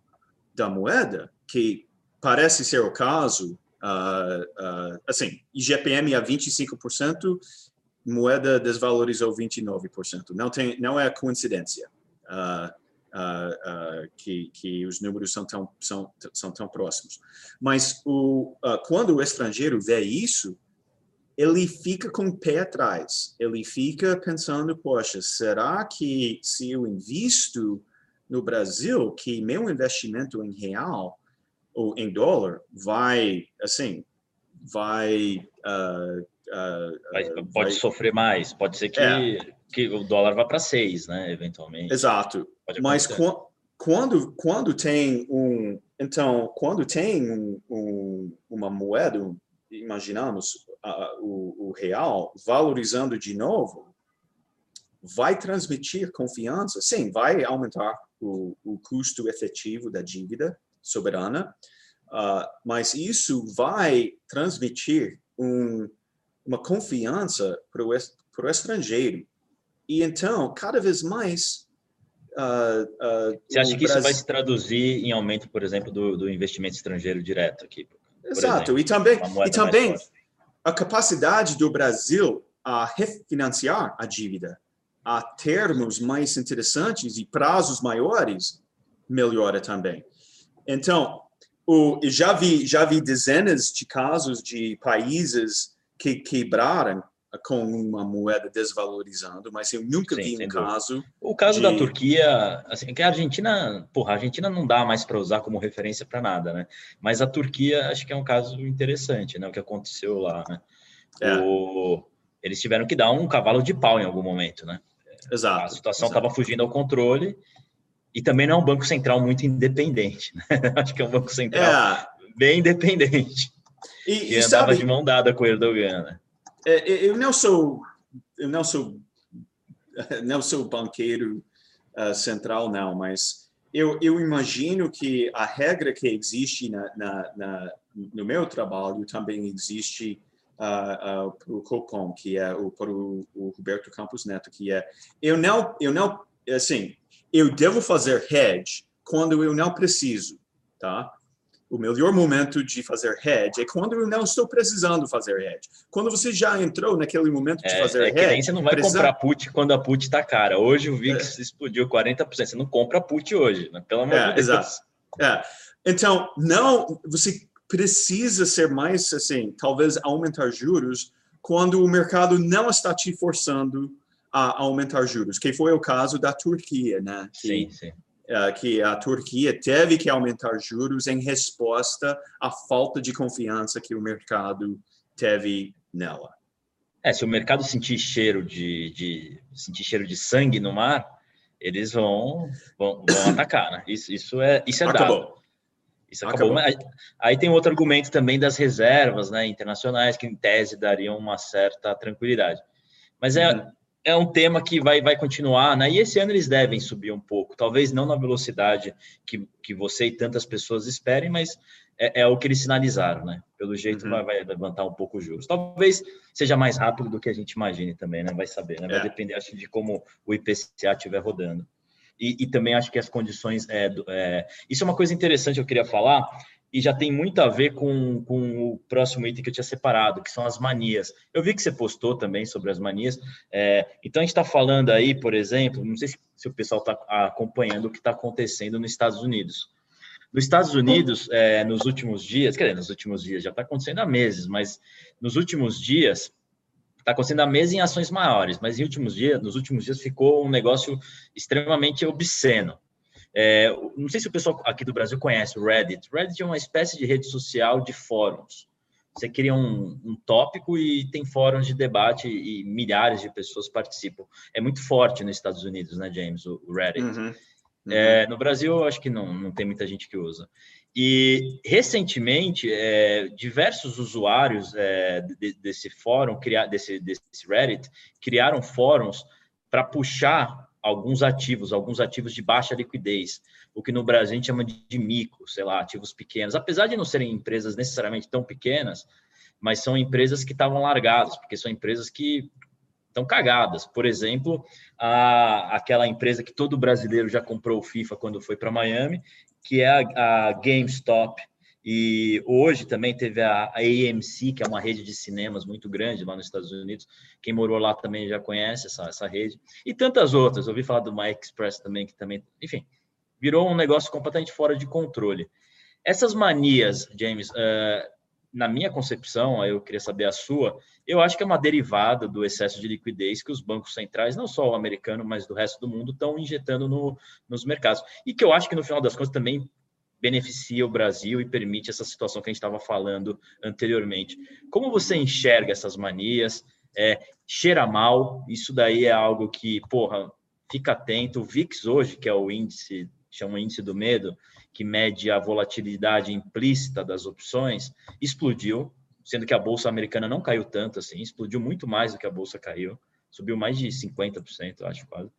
da moeda, que parece ser o caso Uh, uh, assim, IGPM a 25%, moeda desvalorizou 29%. Não, tem, não é coincidência. Uh, que, que os números são tão, são, são tão próximos. Mas o, quando o estrangeiro vê isso, ele fica com o pé atrás. Ele fica pensando, poxa, será que se eu invisto no Brasil, que meu investimento em real ou em dólar vai, assim, vai... Uh, uh, vai pode vai... sofrer mais, pode ser que, é. que o dólar vá para seis, né, eventualmente. Exato. Mas quando, quando tem um... Então, quando tem um, um, uma moeda, imaginamos, uh, o, o real valorizando de novo, vai transmitir confiança? Sim, vai aumentar o, o custo efetivo da dívida soberana, uh, mas isso vai transmitir um, uma confiança para o estrangeiro. E então, cada vez mais. Uh, uh, Você acha que Brasil... isso vai se traduzir em aumento, por exemplo, do, do investimento estrangeiro direto aqui? Exato, exemplo, e também, e também a capacidade do Brasil a refinanciar a dívida a termos mais interessantes e prazos maiores, melhora também. Então, o, já vi já vi dezenas de casos de países que quebraram com uma moeda desvalorizando, mas eu nunca Sim, vi um caso. O caso de... da Turquia, assim, que a Argentina, porra, a Argentina não dá mais para usar como referência para nada, né? Mas a Turquia, acho que é um caso interessante, né? O que aconteceu lá, né? É. O... Eles tiveram que dar um cavalo de pau em algum momento, né? Exato. A situação estava fugindo ao controle e também não é um banco central muito independente. Né? Acho que é um banco central é. bem independente. E, e andava sabe, de mão dada com o Erdogan. Né? Eu não sou, eu não sou, não sou banqueiro uh, central não, mas eu, eu imagino que a regra que existe na, na, na no meu trabalho também existe uh, para o Copom, que é o para o, o, Roberto Campos Neto, que é eu não eu não assim eu devo fazer hedge quando eu não preciso, tá? O melhor momento de fazer hedge é quando eu não estou precisando fazer hedge. Quando você já entrou naquele momento de é, fazer é hedge. você não vai precisa... comprar put quando a put está cara. Hoje o VIX é. explodiu 40%. Você não compra put hoje, né? pelo amor é, de Deus. Exato. É. Então, não, você precisa ser mais, assim, talvez aumentar juros quando o mercado não está te forçando a aumentar juros, que foi o caso da Turquia, né? Que, sim, sim. Uh, que a Turquia teve que aumentar juros em resposta à falta de confiança que o mercado teve nela. É, se o mercado sentir cheiro de, de sentir cheiro de sangue no mar, eles vão, vão, vão atacar, né? Isso, isso é isso é Acabou. dado. Isso acabou. Acabou. Aí tem outro argumento também das reservas né, internacionais, que em tese dariam uma certa tranquilidade. Mas é, uhum. é um tema que vai, vai continuar, né? E esse ano eles devem subir um pouco, talvez não na velocidade que, que você e tantas pessoas esperem, mas é, é o que eles sinalizaram, né? Pelo jeito uhum. vai, vai, levantar um pouco os juros. Talvez seja mais rápido do que a gente imagine também, né? Vai saber, né? Vai é. depender, acho, de como o IPCA estiver rodando e, e também acho que as condições. É, é, isso é uma coisa interessante que eu queria falar, e já tem muito a ver com, com o próximo item que eu tinha separado, que são as manias. Eu vi que você postou também sobre as manias. É, então, a gente está falando aí, por exemplo, não sei se, se o pessoal está acompanhando o que está acontecendo nos Estados Unidos. Nos Estados Unidos, é, nos últimos dias, quer dizer, nos últimos dias, já está acontecendo há meses, mas nos últimos dias, está acontecendo a mesa em ações maiores, mas em últimos dias, nos últimos dias ficou um negócio extremamente obsceno. É, não sei se o pessoal aqui do Brasil conhece o Reddit. Reddit é uma espécie de rede social de fóruns. Você cria um, um tópico e tem fóruns de debate e milhares de pessoas participam. É muito forte nos Estados Unidos, né, James, o Reddit. Uhum. Uhum. É, no Brasil, eu acho que não, não tem muita gente que usa. E recentemente, é, diversos usuários é, de, desse fórum, desse, desse Reddit, criaram fóruns para puxar alguns ativos, alguns ativos de baixa liquidez, o que no Brasil a gente chama de, de micro, sei lá, ativos pequenos. Apesar de não serem empresas necessariamente tão pequenas, mas são empresas que estavam largadas, porque são empresas que estão cagadas. Por exemplo, a, aquela empresa que todo brasileiro já comprou o FIFA quando foi para Miami, que é a, a, GameStop. E hoje também teve a, a, AMC, que é uma rede de cinemas muito grande lá nos Estados Unidos. Quem morou lá também já conhece essa, essa rede. E tantas outras. Eu ouvi falar do My Express também, que também. Enfim, virou um negócio completamente fora de controle. Essas manias, James, uh, na minha concepção, eu queria saber a sua, eu acho que é uma derivada do excesso de liquidez que os bancos centrais, não só o americano, mas do resto do mundo, estão injetando no, nos mercados. E que eu acho que, no final das contas, também beneficia o Brasil e permite essa situação que a gente estava falando anteriormente. Como você enxerga essas manias? É, cheira mal, isso daí é algo que, porra, fica atento. O VIX hoje, que é o índice, chama índice do medo, que mede a volatilidade implícita das opções, explodiu sendo que a bolsa americana não caiu tanto assim, explodiu muito mais do que a bolsa caiu, subiu mais de 50%, acho quase.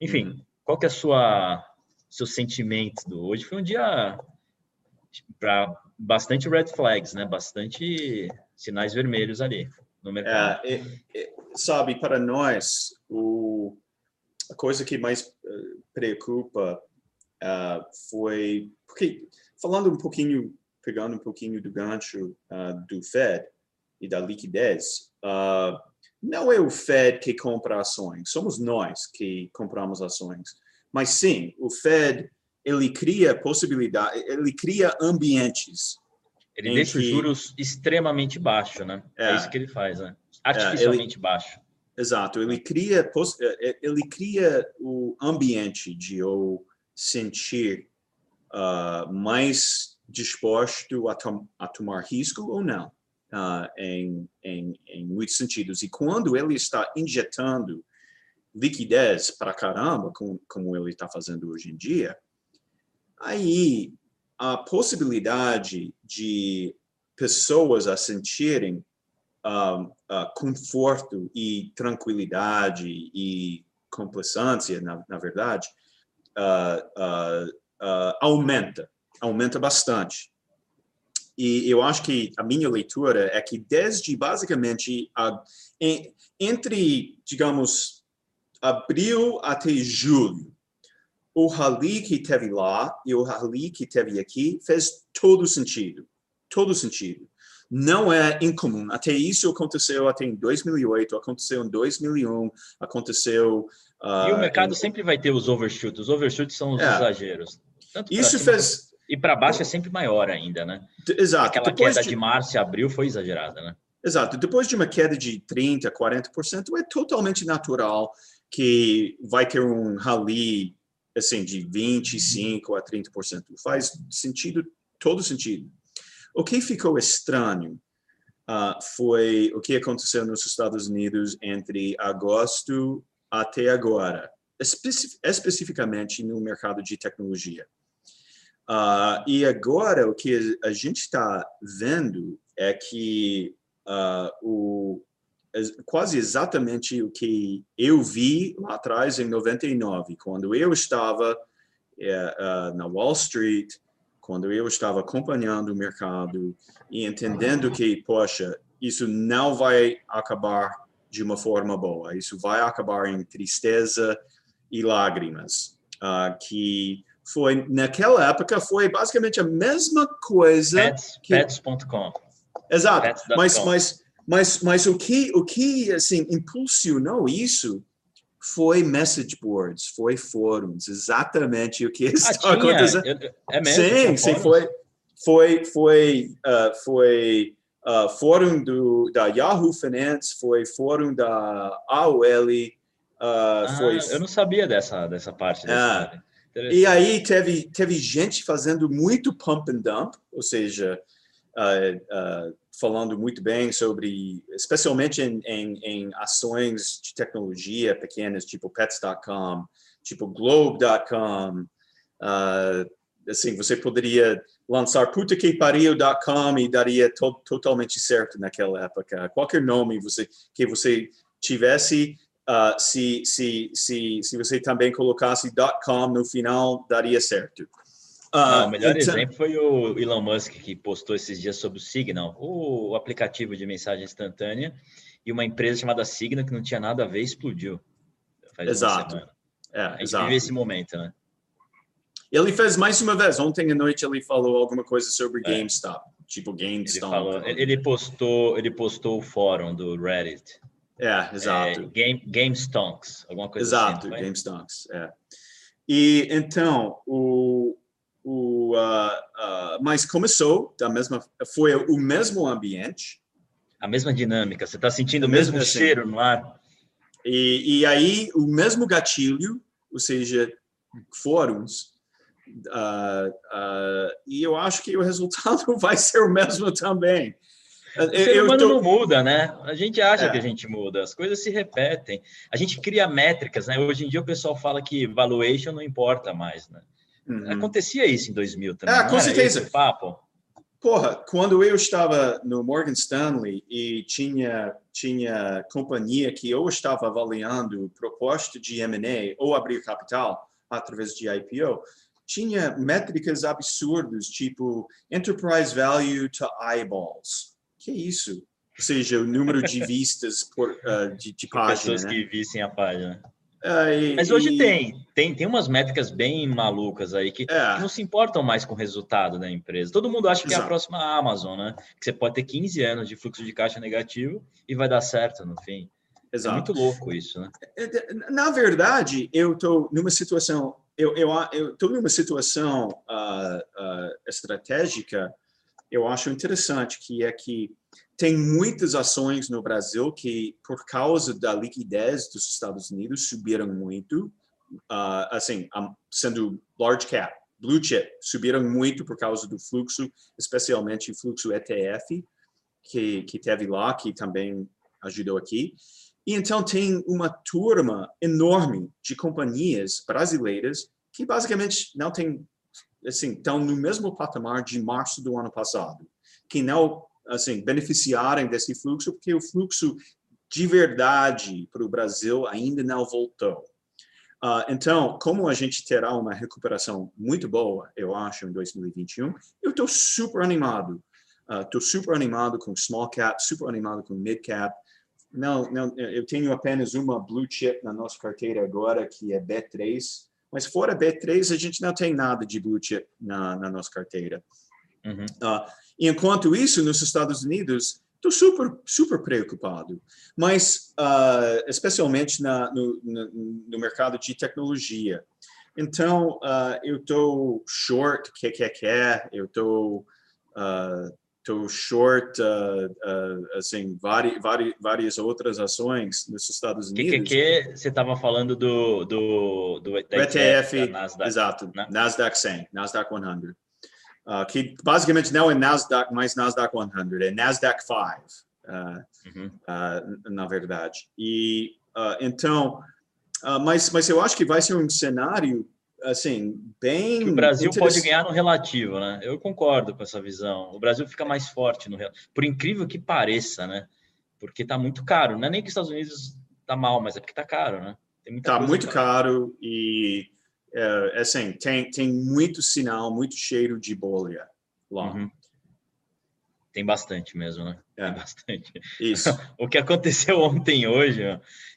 Enfim, uhum. qual que é a sua seu sentimento do hoje? Foi um dia para bastante red flags, né? Bastante sinais vermelhos ali no mercado. É, é, é, sabe, para nós, o, a coisa que mais uh, preocupa uh, foi porque falando um pouquinho pegando um pouquinho do gancho uh, do Fed e da liquidez, uh, não é o Fed que compra ações, somos nós que compramos ações. Mas sim, o Fed ele cria possibilidade, ele cria ambientes. Ele deixa que, os juros extremamente baixos, né? É, é, isso que ele faz, né? Artificialmente é, ele, baixo. Exato, ele cria, é, é, ele cria o ambiente de eu sentir uh, mais disposto a, tom, a tomar risco ou não, uh, em, em, em muitos sentidos. E quando ele está injetando liquidez para caramba, como, como ele está fazendo hoje em dia, aí a possibilidade de pessoas a sentirem uh, conforto e tranquilidade e complacência, na, na verdade, aumenta aumenta bastante. E eu acho que a minha leitura é que desde basicamente a, em, entre, digamos, abril até julho, o rally que teve lá e o rally que teve aqui fez todo sentido. Todo sentido. Não é incomum. Até isso aconteceu até em 2008, aconteceu em 2001, aconteceu... Uh, e o mercado em... sempre vai ter os overshoots. Os overshoots são os é. exageros. isso fez... E para baixo é sempre maior ainda, né? Exato. Aquela Depois queda de... de março e abril foi exagerada, né? Exato. Depois de uma queda de 30%, 40%, é totalmente natural que vai ter um rally assim, de 25% a 30%. Faz sentido, todo sentido. O que ficou estranho uh, foi o que aconteceu nos Estados Unidos entre agosto até agora, especi especificamente no mercado de tecnologia. Uh, e agora o que a gente está vendo é que uh, o, quase exatamente o que eu vi lá atrás em 99, quando eu estava uh, na Wall Street, quando eu estava acompanhando o mercado e entendendo que, poxa, isso não vai acabar de uma forma boa, isso vai acabar em tristeza e lágrimas, uh, que foi naquela época foi basicamente a mesma coisa Pets, que pets.com exato. Pets. mas mas mas mas o que o que assim impulsionou isso foi message boards foi fóruns exatamente o que ah, está acontecendo. É mesmo, sim sim foi foi foi uh, foi uh, fórum do da Yahoo Finance foi fórum da AOL uh, ah, foi eu não sabia dessa dessa parte dessa é. E aí teve, teve gente fazendo muito pump and dump, ou seja, uh, uh, falando muito bem sobre, especialmente em, em, em, ações de tecnologia pequenas, tipo pets.com, tipo globe.com. Uh, assim, você poderia lançar putaquepariu.com e daria to totalmente certo naquela época. Qualquer nome você, que você tivesse Uh, se, se, se, se você também colocasse .com no final, daria certo. Uh, Não, o melhor então... exemplo foi o Elon Musk, que postou esses dias sobre o Signal, o aplicativo de mensagem instantânea, e uma empresa chamada Signal, que não tinha nada a ver, explodiu. exato. É, a gente exato. vive esse momento, né? Ele fez mais uma vez. Ontem à noite ele falou alguma coisa sobre é. GameStop, tipo GameStop. Ele, falou, ele, postou, ele postou o fórum do Reddit é, exato. É, game, game Stonks, alguma coisa exato, assim. Exato, Game Stonks, é. E então, o, o, uh, uh, mas começou da mesma, foi o mesmo ambiente. A mesma dinâmica, você está sentindo o mesmo, mesmo assim. cheiro no ar. E, e aí, o mesmo gatilho, ou seja, fóruns, uh, uh, e eu acho que o resultado vai ser o mesmo também. O ser humano tô... não muda, né? A gente acha é. que a gente muda, as coisas se repetem. A gente cria métricas, né? Hoje em dia o pessoal fala que valuation não importa mais, né? Uhum. Acontecia isso em 2000 também. É, com certeza. papo? Porra, quando eu estava no Morgan Stanley e tinha tinha companhia que ou estava avaliando proposta de M&A ou abrir capital através de IPO, tinha métricas absurdas, tipo enterprise value to eyeballs. Que isso? Ou seja, o número de vistas por, uh, de, de página. Pessoas né? que vissem a página. Uh, e, Mas hoje e... tem, tem, tem umas métricas bem malucas aí que, é. que, não se importam mais com o resultado da empresa. Todo mundo acha que Exato. é a próxima Amazon, né? Que você pode ter 15 anos de fluxo de caixa negativo e vai dar certo no fim. É Exato. É muito louco isso, né? É, na verdade, eu estou numa situação eu eu estou numa situação uh, uh, estratégica. Eu acho interessante que é que tem muitas ações no Brasil que, por causa da liquidez dos Estados Unidos, subiram muito, uh, assim, um, sendo large cap, blue chip, subiram muito por causa do fluxo, especialmente fluxo ETF que, que teve lá, que também ajudou aqui. E então tem uma turma enorme de companhias brasileiras que basicamente não tem, assim, estão no mesmo patamar de março do ano passado, que não, assim, beneficiarem desse fluxo, porque o fluxo de verdade para o Brasil ainda não voltou. Uh, então, como a gente terá uma recuperação muito boa, eu acho, em 2021, eu estou super animado. Estou uh, super animado com small cap, super animado com mid cap, não, não, eu tenho apenas uma blue chip na nossa carteira agora, que é B3, mas fora B3, a gente não tem nada de blue chip na, na nossa carteira. Uhum. Uh, enquanto isso, nos Estados Unidos, estou super, super preocupado. Mas, uh, especialmente na, no, no, no, mercado de tecnologia. Então, uh, eu estou short, que que é, eu estou estou short, uh, uh, assim, várias, várias, várias outras ações nos Estados Unidos. Que você estava falando do, do, do ETF, Nasdaq, exato, né? Nasdaq 100, Nasdaq 100. Uh, que basicamente não é Nasdaq, mais Nasdaq 100, é Nasdaq 5, uh, uhum. uh, na verdade. E então, mas, mas eu acho que vai ser um cenário assim, bem. Que o Brasil pode ganhar no relativo, né? Eu concordo com essa visão. O Brasil fica mais forte no por incrível que pareça, né? Porque tá muito caro. Não é nem que os Estados Unidos tá mal, mas é porque tá caro, né? tá muito caro e é, é, assim, tem, tem muito sinal, muito cheiro de bolha lá. Uhum. Tem bastante mesmo, né? É. Tem bastante. Isso. o que aconteceu ontem hoje,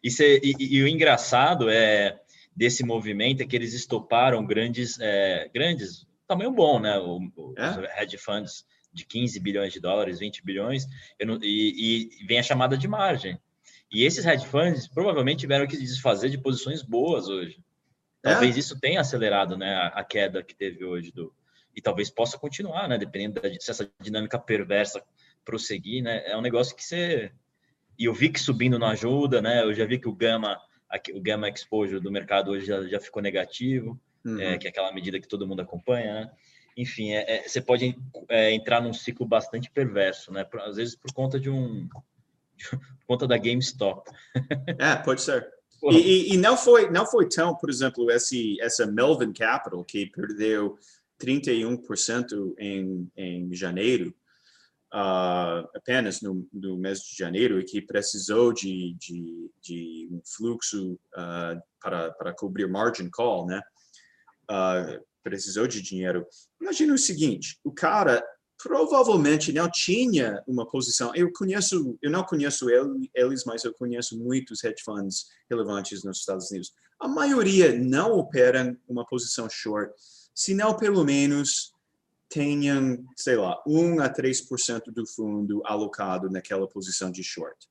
isso é, e, e, e o engraçado é desse movimento é que eles estoparam grandes, é, grandes, tamanho bom, né? O, é? Os hedge funds de 15 bilhões de dólares, 20 bilhões, não, e, e, vem a chamada de margem. E esses hedge funds provavelmente tiveram que desfazer de posições boas hoje. Talvez é? isso tenha acelerado né, a, a, queda que teve hoje do, e talvez possa continuar, né? Dependendo da, se essa dinâmica perversa prosseguir, né? É um negócio que você e o VIX subindo não ajuda, né? Eu já vi que o Gama o gamma exposure do mercado hoje já, já ficou negativo, uhum. é, que é aquela medida que todo mundo acompanha, né? Enfim, é, é, você pode é, entrar num ciclo bastante perverso, né? Às vezes por conta de um de, por conta da GameStop. É, pode ser. E, e, e, não foi não foi tão, por exemplo, esse essa Melvin Capital que perdeu 31% em, em janeiro uh, apenas no, no, mês de janeiro e que precisou de, de, de um fluxo uh, para, para cobrir margin call, né? Uh, precisou de dinheiro. Imagina o seguinte, o cara provavelmente não tinha uma posição. Eu conheço, eu não conheço eles, mas eu conheço muitos hedge funds relevantes nos Estados Unidos. A maioria não operam uma posição short, se não pelo menos tenham, sei lá, 1 a 3% do fundo alocado naquela posição de short.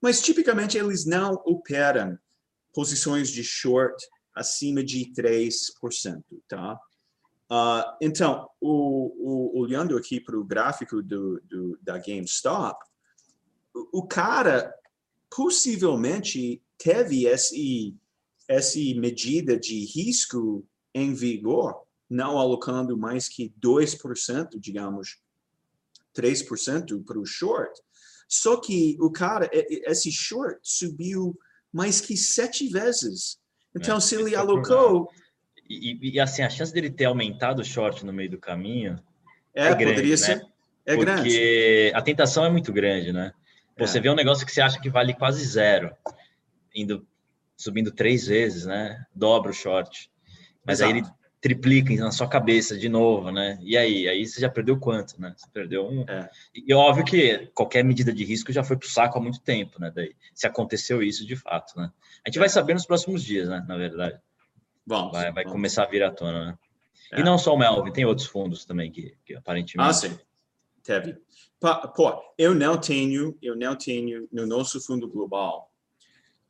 Mas tipicamente eles não operam posições de short acima de 3%, tá? Uh, então, o, o, olhando aqui para o gráfico do, do, da GameStop, o, cara possivelmente teve esse, essa medida de risco em vigor, não alocando mais que 2%, digamos, 3% para o short. Só que o cara, esse short subiu mais que sete vezes. Então, é, se ele é alocou. E, e, assim, a chance dele ter aumentado o short no meio do caminho. É, é grande, poderia né? ser. É Porque grande. Porque a tentação é muito grande, né? Você é. vê um negócio que você acha que vale quase zero, indo subindo três vezes, né? Dobra o short. Mas Exato. aí ele triplica na sua cabeça de novo, né? E aí? Aí você já perdeu quanto, né? Você perdeu um. É. E óbvio que qualquer medida de risco já foi para o saco há muito tempo, né? Daí, se aconteceu isso de fato, né? A gente é. vai saber nos próximos dias, né? Na verdade. Vamos. Vai, vai vamos. começar a vir à tona, né? É. E não só o Melvin, tem outros fundos também que, que aparentemente. Ah, sim. Teve. Pô, eu não tenho, eu não tenho no nosso fundo global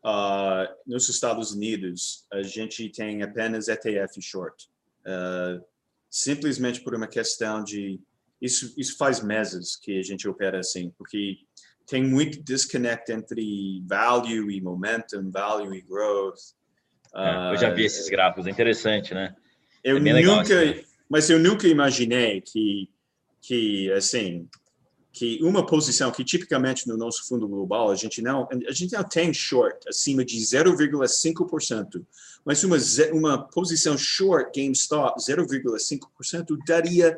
Uh, nos Estados Unidos, a gente tem apenas ETF short. Uh, simplesmente por uma questão de. Isso, isso faz meses que a gente opera assim, porque tem muito disconnect entre value e momentum, value e growth. Uh, eu já vi esses gráficos, é interessante, né? Eu é nunca, assim. mas eu nunca imaginei que, que assim, que uma posição que tipicamente no nosso fundo global a gente não a gente não tem short acima de 0,5%, mas uma uma posição short GameStop 0,5% daria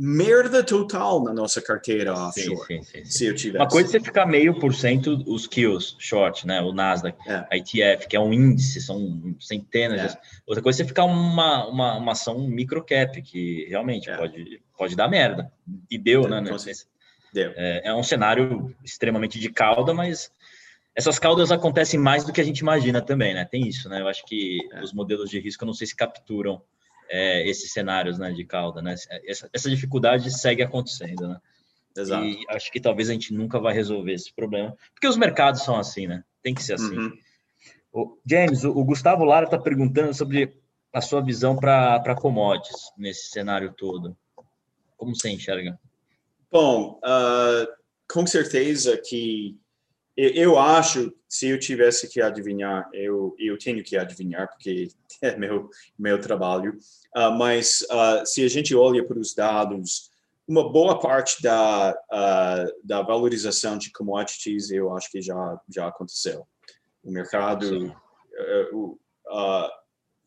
merda total na nossa carteira offshore. Sim, sim, sim, se eu tivesse. Uma coisa é você ficar meio por cento os kills short, né? O Nasdaq, é. a ETF, que é um índice, são centenas. É. De... Outra coisa é você ficar uma, uma, uma ação microcap, que realmente é. pode, pode dar merda. E deu, né? Então, é, é, um cenário extremamente de cauda, mas essas caudas acontecem mais do que a gente imagina também, né? Tem isso, né? Eu acho que é. os modelos de risco, eu não sei se capturam é, esses cenários né, de cauda, né? Essa, essa, dificuldade segue acontecendo, né? Exato. E acho que talvez a gente nunca vai resolver esse problema, porque os mercados são assim, né? Tem que ser assim. Uhum. O, James, o, o Gustavo Lara está perguntando sobre a sua visão para commodities nesse cenário todo. Como você enxerga? Bom, uh, com certeza que eu acho, se eu tivesse que adivinhar, eu, eu tenho que adivinhar, porque é meu, meu trabalho, uh, mas uh, se a gente olha para os dados, uma boa parte da, uh, da valorização de commodities eu acho que já, já aconteceu. O mercado.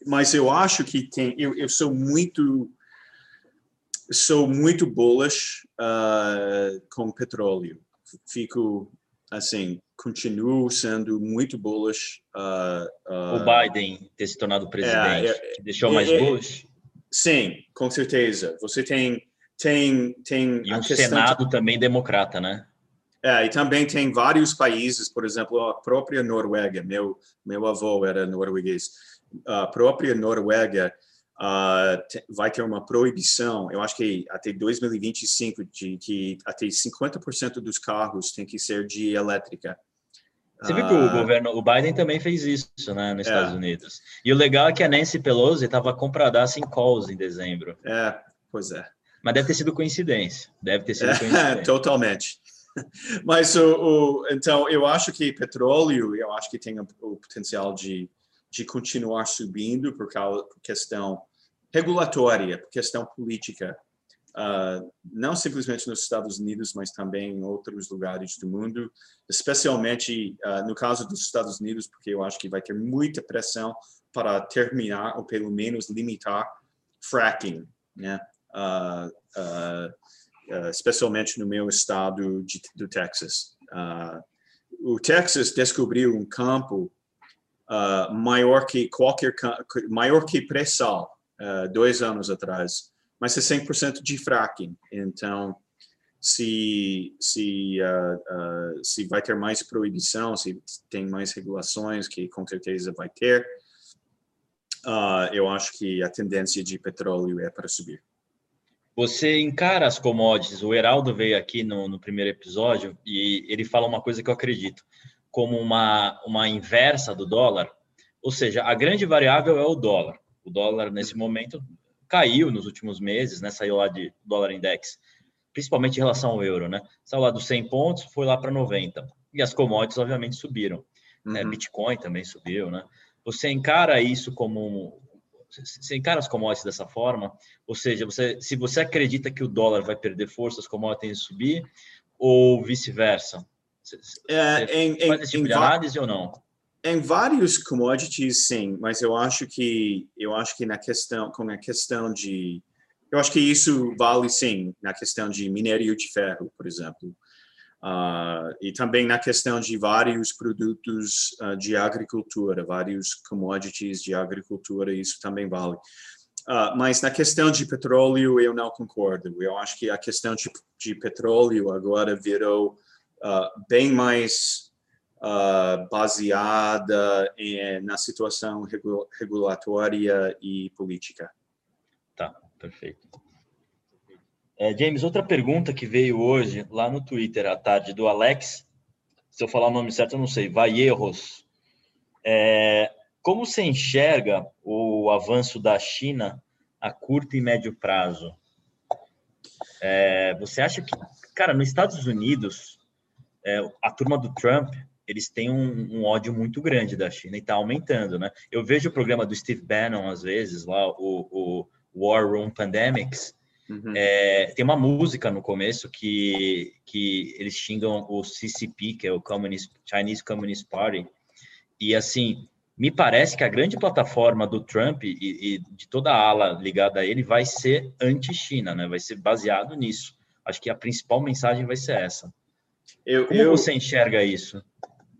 mas eu acho que tem. Eu, eu sou muito sou muito bullish uh, com petróleo. Fico assim, continuo sendo muito bullish. Uh, uh, o Biden ter se tornado presidente, é, é, deixou mais é, bullish? Sim, com certeza. Você tem tem tem e um Senado de... também democrata, né? É, e também tem vários países, por exemplo, a própria Noruega. Meu meu avô era norueguês. A própria Noruega Uh, vai ter uma proibição, eu acho que até 2025, de que até 50% dos carros tem que ser de elétrica. Você viu que o ah, governo, o Biden também fez isso, né, nos é. Estados Unidos. E o legal é que a Nancy Pelosi estava compradaça em calls em dezembro. É, pois é. Mas deve ter sido coincidência. Deve ter sido é, coincidência. Totalmente. Mas o, o, então eu acho que petróleo, eu acho que tem o, o potencial de, de continuar subindo por causa por questão regulatória, questão política, uh, não simplesmente nos Estados Unidos, mas também em outros lugares do mundo, especialmente uh, no caso dos Estados Unidos, porque eu acho que vai ter muita pressão para terminar ou pelo menos limitar fracking, né? Uh, especialmente no meu estado de, do Texas. o Texas descobriu um campo maior que qualquer maior que pré-sal uh, dois anos atrás, mas é 100% de fracking. Então, se, se, uh, uh, se vai ter mais proibição, se tem mais regulações, que com certeza vai ter, eu acho que a tendência de petróleo é para subir. Você encara as commodities, o Heraldo veio aqui no, no primeiro episódio e ele fala uma coisa que eu acredito, como uma, uma inversa do dólar, Ou seja, a grande variável é o dólar. O dólar, nesse momento, caiu nos últimos meses, né? Saiu lá de dólar index, principalmente em relação ao euro, né? Saiu lá dos 100 pontos, foi lá para 90. E as commodities, obviamente, subiram. Uhum. É, Bitcoin também subiu, né? Você encara isso como você encara as commodities dessa forma? Ou seja, você, se você acredita que o dólar vai perder força, as commodities subir, ou vice-versa? É, em, faz esse tipo de análise ou não? Em vários commodities, sim, mas eu acho que eu acho que na questão com a questão de eu acho que isso vale sim na questão de minério de ferro, por exemplo, uh, e também na questão de vários produtos uh, de agricultura, vários commodities de agricultura, isso também vale. Uh, mas na questão de petróleo eu não concordo. Eu acho que a questão de, de petróleo agora virou bem mais uh, baseada em, na situação regulatória e política. Tá, perfeito. É, James, outra pergunta que veio hoje lá no Twitter à tarde do Alex, se eu falar o nome certo, eu não sei, Valleiros. É, como você enxerga o avanço da China a curto e médio prazo? É, você acha que, cara, nos Estados Unidos, é, a turma do Trump eles têm um, um, ódio muito grande da China e está aumentando, né? Eu vejo o programa do Steve Bannon, às vezes, lá, o, o War Room Pandemics, uhum. é, tem uma música no começo que, que eles xingam o CCP, que é o Communist, Chinese Communist Party, e assim, me parece que a grande plataforma do Trump e, e de toda a ala ligada a ele vai ser anti-China, né? Vai ser baseado nisso. Acho que a principal mensagem vai ser essa. Eu, Como eu, você enxerga isso?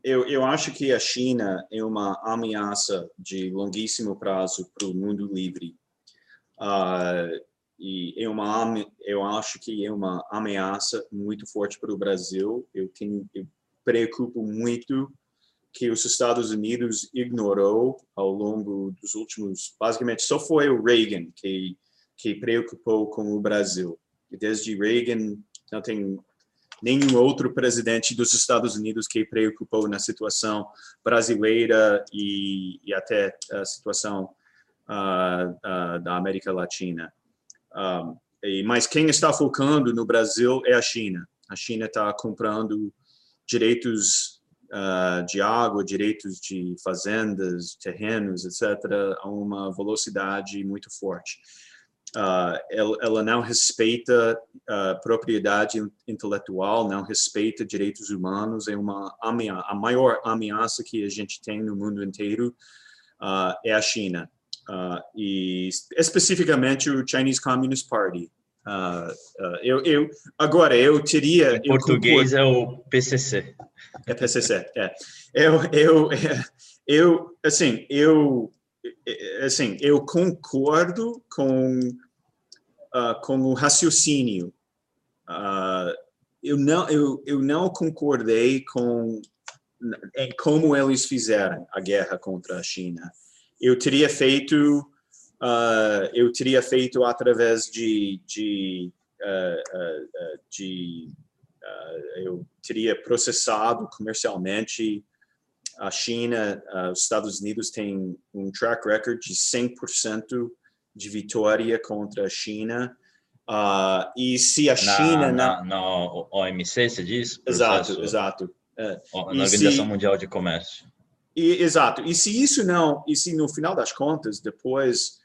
eu, eu acho que a China é uma ameaça de longuíssimo prazo para o mundo livre. Uh, e é uma, eu acho que é uma ameaça muito forte para o Brasil. Eu, tenho, eu preocupo muito que os Estados Unidos ignorou ao longo dos últimos, basicamente só foi o Reagan que que preocupou com o Brasil. E desde Reagan não tem nenhum outro presidente dos Estados Unidos que preocupou na situação brasileira e, e até a situação uh, uh, da América Latina. Um, e, mas quem está focando no Brasil é a China. A China está comprando direitos uh, de água, direitos de fazendas, terrenos, etc., a uma velocidade muito forte ela, ela, não respeita a uh, propriedade intelectual, não respeita direitos humanos, é uma ameaça, a maior ameaça que a gente tem no mundo inteiro uh, é a China. E especificamente o Chinese Communist Party. Uh, uh, eu, eu, agora, eu teria... Em português é o PCC. É PCC, é. Eu, eu, eu, assim, eu assim, eu concordo com, uh, com o raciocínio. Uh, eu, não, eu, eu não concordei com como eles fizeram a guerra contra a China. Eu teria feito, uh, eu teria feito através de, de, de eu teria processado comercialmente a China, uh, os Estados Unidos têm um track record de 100% de vitória contra a China. Uh, e se a China... Na, na, na OMC, você diz? Exato, exato. É. Na Organização se, Mundial de Comércio. E, exato. E se isso não... E se no final das contas, depois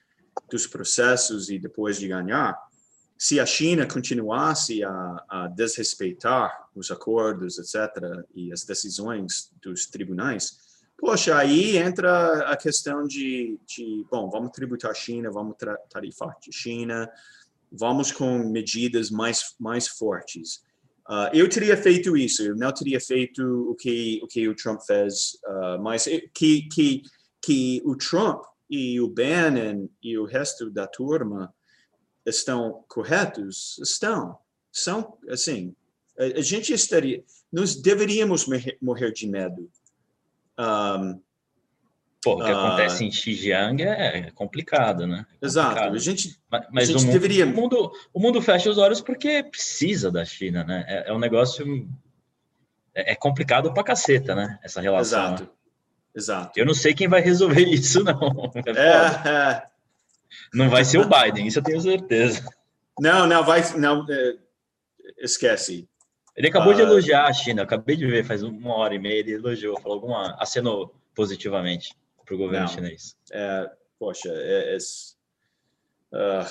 dos processos e depois de ganhar, se a China continuasse a, a, desrespeitar os acordos, etc., e as decisões dos tribunais, poxa, aí entra a questão de, de bom, vamos tributar a China, vamos tarifar a China, vamos com medidas mais, mais fortes. Uh, eu teria feito isso, eu não teria feito o que o, que o Trump fez, uh, mas que, que, que o Trump e o Bannon e o resto da turma estão corretos? Estão. São, assim, a, gente estaria, nós deveríamos morrer de medo. Um, Pô, o que uh, acontece em Xinjiang é complicado, né? É exato. A gente, mas, mas a gente o, mundo, deveria... o, mundo, o mundo fecha os olhos porque precisa da China, né? É, é um negócio... É, é complicado pra caceta, né? Essa relação. Exato. exato. Eu não sei quem vai resolver isso, não. É, é. Não vai ser o Biden, isso eu tenho certeza. Não, não, vai. Não, é, esquece. Ele acabou uh, de elogiar a China, acabei de ver, faz uma hora e meia, ele elogiou, falou alguma. acenou positivamente para o governo não, chinês. É, poxa, é. é uh,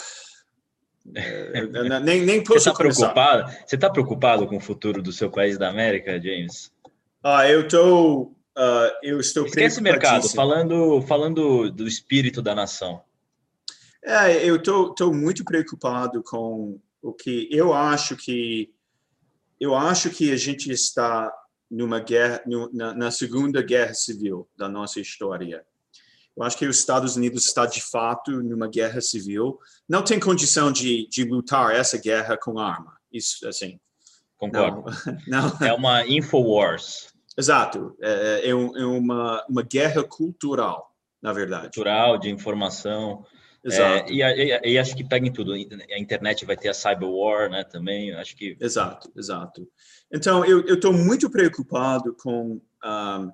nem, nem posso Você está preocupado? Você está preocupado com o futuro do seu país da América, James? Ah, eu tô, uh, eu estou Esquece mercado, falando, falando do espírito da nação. É, eu tô, tô muito preocupado com o que eu acho que eu acho que a gente está numa guerra, na, na segunda guerra civil da nossa história. Eu acho que os Estados Unidos está de fato numa guerra civil. Não tem condição de, de lutar essa guerra com arma. Isso, assim. Concordo. Não, não. É uma infowars. Exato. É, é, é, uma, uma guerra cultural, na verdade. Cultural, de informação. Exato. É, e, e, e, acho que pega em tudo. A internet vai ter a cyber war, né? Também. Acho que. Exato, exato. Então, eu estou muito preocupado com. Um,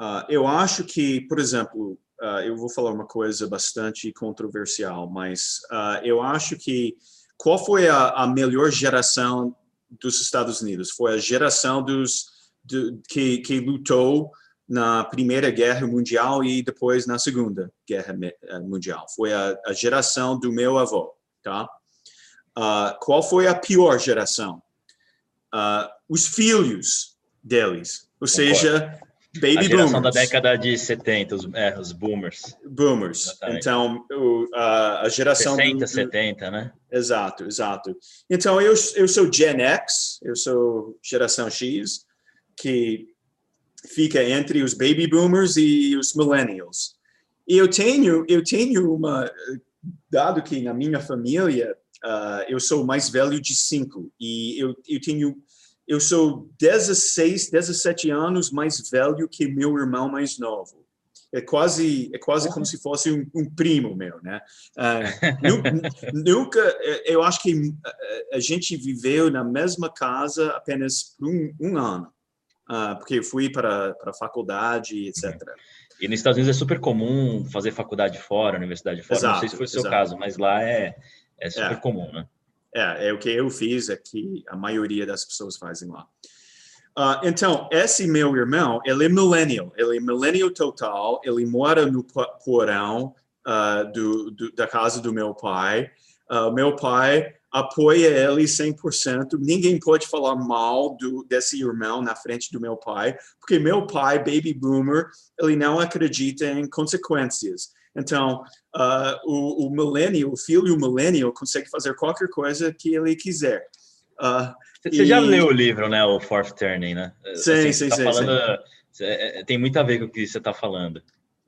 Uh, eu acho que, por exemplo, uh, eu vou falar uma coisa bastante controversial, mas uh, eu acho que qual foi a, a, melhor geração dos Estados Unidos? Foi a geração dos do, que, que lutou na Primeira Guerra Mundial e depois na Segunda Guerra eh, Mundial. Foi a, a geração do meu avô, tá? qual foi a pior geração? os filhos deles, ou Concordo. seja, Baby a geração boomers. da década de 70, os, é, os boomers. Boomers. Exatamente. Então, o, a, a, geração... 60, do, 70, né? Exato, exato. Então, eu, eu sou Gen X, eu sou geração X, que fica entre os baby boomers e os millennials. E eu tenho, eu tenho uma... Dado que na minha família, uh, eu sou o mais velho de cinco, e eu, eu tenho eu sou 16, 17 anos mais velho que meu irmão mais novo. É quase, é quase como se fosse um, um primo meu, né? Uh, nunca, eu acho que a gente viveu na mesma casa apenas por um, um ano, uh, porque eu fui para, para a faculdade, etc. E nos Estados Unidos é super comum fazer faculdade fora, universidade fora. Exato, Não sei se foi o seu exato. caso, mas lá é, é super é. comum, né? É, é o que eu fiz, é que a maioria das pessoas fazem lá. Uh, então, esse meu irmão, ele é millennial, ele é millennial total, ele mora no porão uh, do, do, da casa do meu pai. Uh, meu pai apoia ele 100%. Ninguém pode falar mal do, desse irmão na frente do meu pai, porque meu pai, baby boomer, ele não acredita em consequências. Então, uh, o, o millennial, o filho millennial, consegue fazer qualquer coisa que ele quiser. Uh, você e... já leu o livro, né? O Fourth Turning, né? Sim, assim, sim, tá sim, falando, sim. É, é, tem muito a ver com o que você está falando.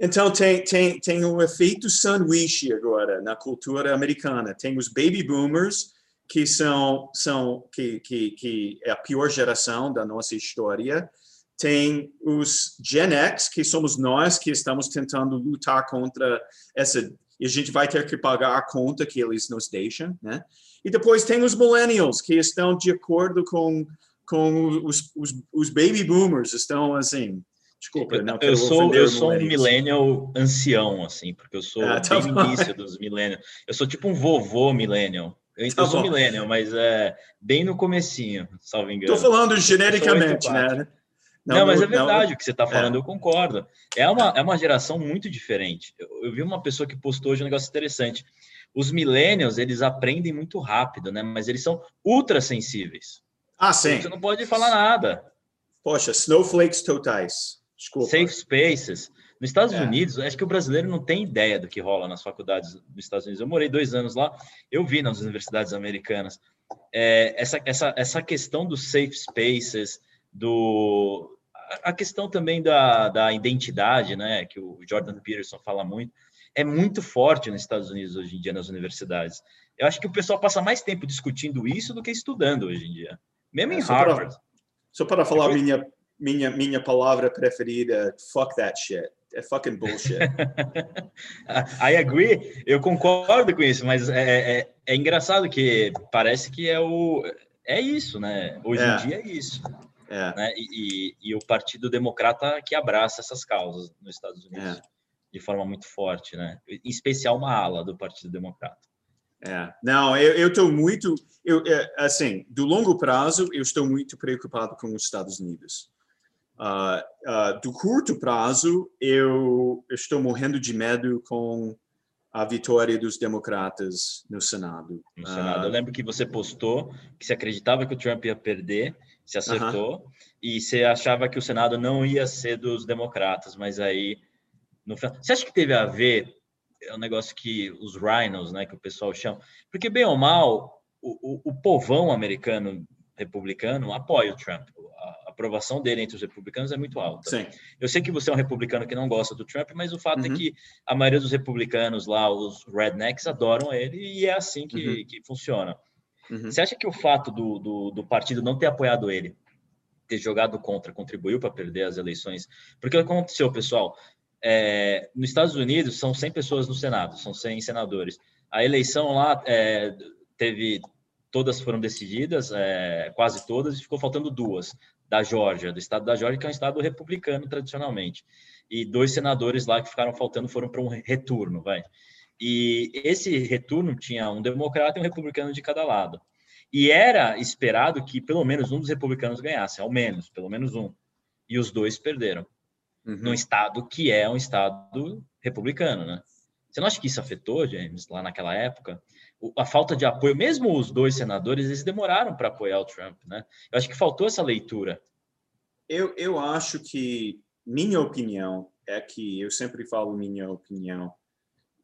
Então, tem, tem, tem um efeito sanduíche agora na cultura americana. Tem os baby boomers, que são, são que, que, que é a pior geração da nossa história, tem os Gen X, que somos nós que estamos tentando lutar contra essa. E a gente vai ter que pagar a conta que eles nos deixam, né? E depois tem os Millennials, que estão de acordo com, com os, os, os baby boomers, estão assim. Desculpa, não eu sou eu sou um millennial ancião assim, porque eu sou ah, tá bem início dos millennials. Eu sou tipo um vovô millennial. Eu, tá eu sou millennial, mas é bem no comecinho, salvo engano. Estou falando genericamente, né? Não, não, mas é verdade não, o que você está falando, é. eu concordo. É uma, é uma geração muito diferente. Eu, eu, vi uma pessoa que postou hoje um negócio interessante. Os millennials, eles aprendem muito rápido, né? Mas eles são ultra sensíveis. Ah, sim. Você não pode falar nada. Poxa, snowflakes totais. Desculpa. Safe spaces. Nos Estados é. Unidos, acho que o brasileiro não tem ideia do que rola nas faculdades dos Estados Unidos. Eu morei dois anos lá, eu vi nas universidades americanas. É, essa, essa, essa questão dos safe spaces, do a questão também da, da identidade, né, que o Jordan Peterson fala muito, é muito forte nos Estados Unidos hoje em dia nas universidades. Eu acho que o pessoal passa mais tempo discutindo isso do que estudando hoje em dia, mesmo é, em Harvard. Para, só para falar Depois... minha minha minha palavra preferida, fuck that shit. É fucking bullshit. I agree, eu concordo com isso, mas é, é, é engraçado que parece que é o é isso, né? Hoje em é. dia é isso. É. Né? E, e, e, o Partido Democrata que abraça essas causas nos Estados Unidos é. de forma muito forte, né? Em especial uma ala do Partido Democrata. É. Não, eu estou muito, eu, assim, do longo prazo, eu estou muito preocupado com os Estados Unidos. Uh, uh, do curto prazo, eu estou morrendo de medo com a vitória dos democratas no Senado. No Senado. Uh, eu lembro que você postou que você acreditava que o Trump ia perder, se acertou, -huh. e você achava que o Senado não ia ser dos democratas, mas aí no final. Você acha que teve a ver é um negócio que os rhinos, né, que o pessoal chama, porque bem ou mal, o, o, o povão americano republicano apoia o Trump. A aprovação dele entre os republicanos é muito alta. Sim. Eu sei que você é um republicano que não gosta do Trump, mas o fato é uhum. é que a maioria dos republicanos lá, os rednecks, adoram ele e é assim que, uhum. que funciona. Uhum. Você acha que o fato do, do, do, partido não ter apoiado ele, ter jogado contra, contribuiu para perder as eleições? Porque o que aconteceu, pessoal? É, nos Estados Unidos, são 100 pessoas no Senado, são 100 senadores. A eleição lá é, teve. Todas foram decididas, é, quase todas, e ficou faltando duas, da Geórgia, do estado da Geórgia, que é um estado republicano tradicionalmente. E dois senadores lá que ficaram faltando foram para um retorno, vai. E esse retorno tinha um democrata e um republicano de cada lado. E era esperado que pelo menos um dos republicanos ganhasse, ao menos, pelo menos um. E os dois perderam uhum. num estado que é um estado republicano, né? Você não acha que isso afetou, James, lá naquela época? A falta de apoio, mesmo os dois senadores, eles demoraram para apoiar o Trump, né? Eu acho que faltou essa leitura. Eu, eu acho que, minha opinião, é que eu sempre falo minha opinião.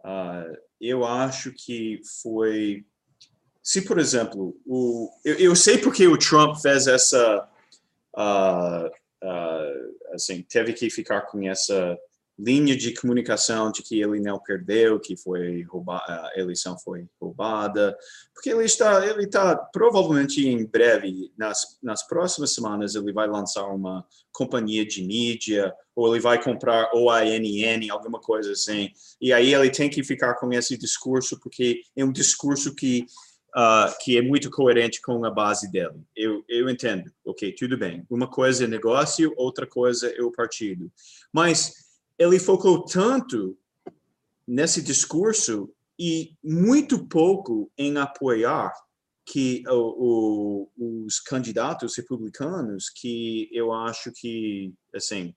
Uh, eu acho que foi. Se, por exemplo, o, eu, eu sei porque o Trump fez essa. Uh, uh, assim, teve que ficar com essa linha de comunicação de que ele não perdeu, que foi roubada, a eleição foi roubada, porque ele está, ele está provavelmente em breve, nas, nas próximas semanas, ele vai lançar uma companhia de mídia, ou ele vai comprar OANN, alguma coisa assim, e aí ele tem que ficar com esse discurso, porque é um discurso que uh, que é muito coerente com a base dele. Eu, eu entendo, ok, tudo bem. Uma coisa é negócio, outra coisa é o partido. Mas ele focou tanto nesse discurso e muito pouco em apoiar que o, o, os candidatos republicanos que eu acho que assim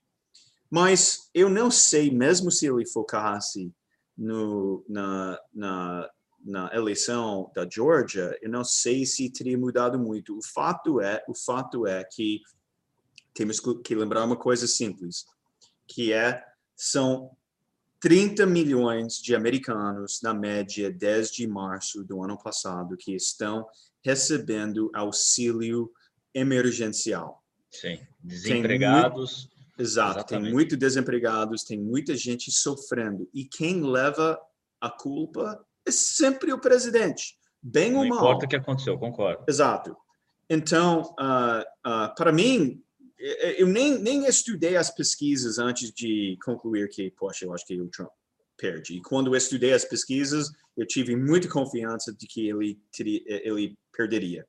mas eu não sei mesmo se ele focasse no, na, na na eleição da Georgia, eu não sei se teria mudado muito. O fato é, o fato é que temos que lembrar uma coisa simples, que é são 30 milhões de americanos na média desde março do ano passado que estão recebendo auxílio emergencial. Sim, desempregados. Muito, exato, Exatamente. tem muito desempregados, tem muita gente sofrendo. E quem leva a culpa é sempre o presidente, bem Não ou mal. Não importa o que aconteceu, concordo. Exato. Então, uh, uh, para mim, eu nem, nem estudei as pesquisas antes de concluir que, poxa, eu acho que o Trump perde. E quando eu estudei as pesquisas, eu tive muita confiança de que ele, teria, ele perderia.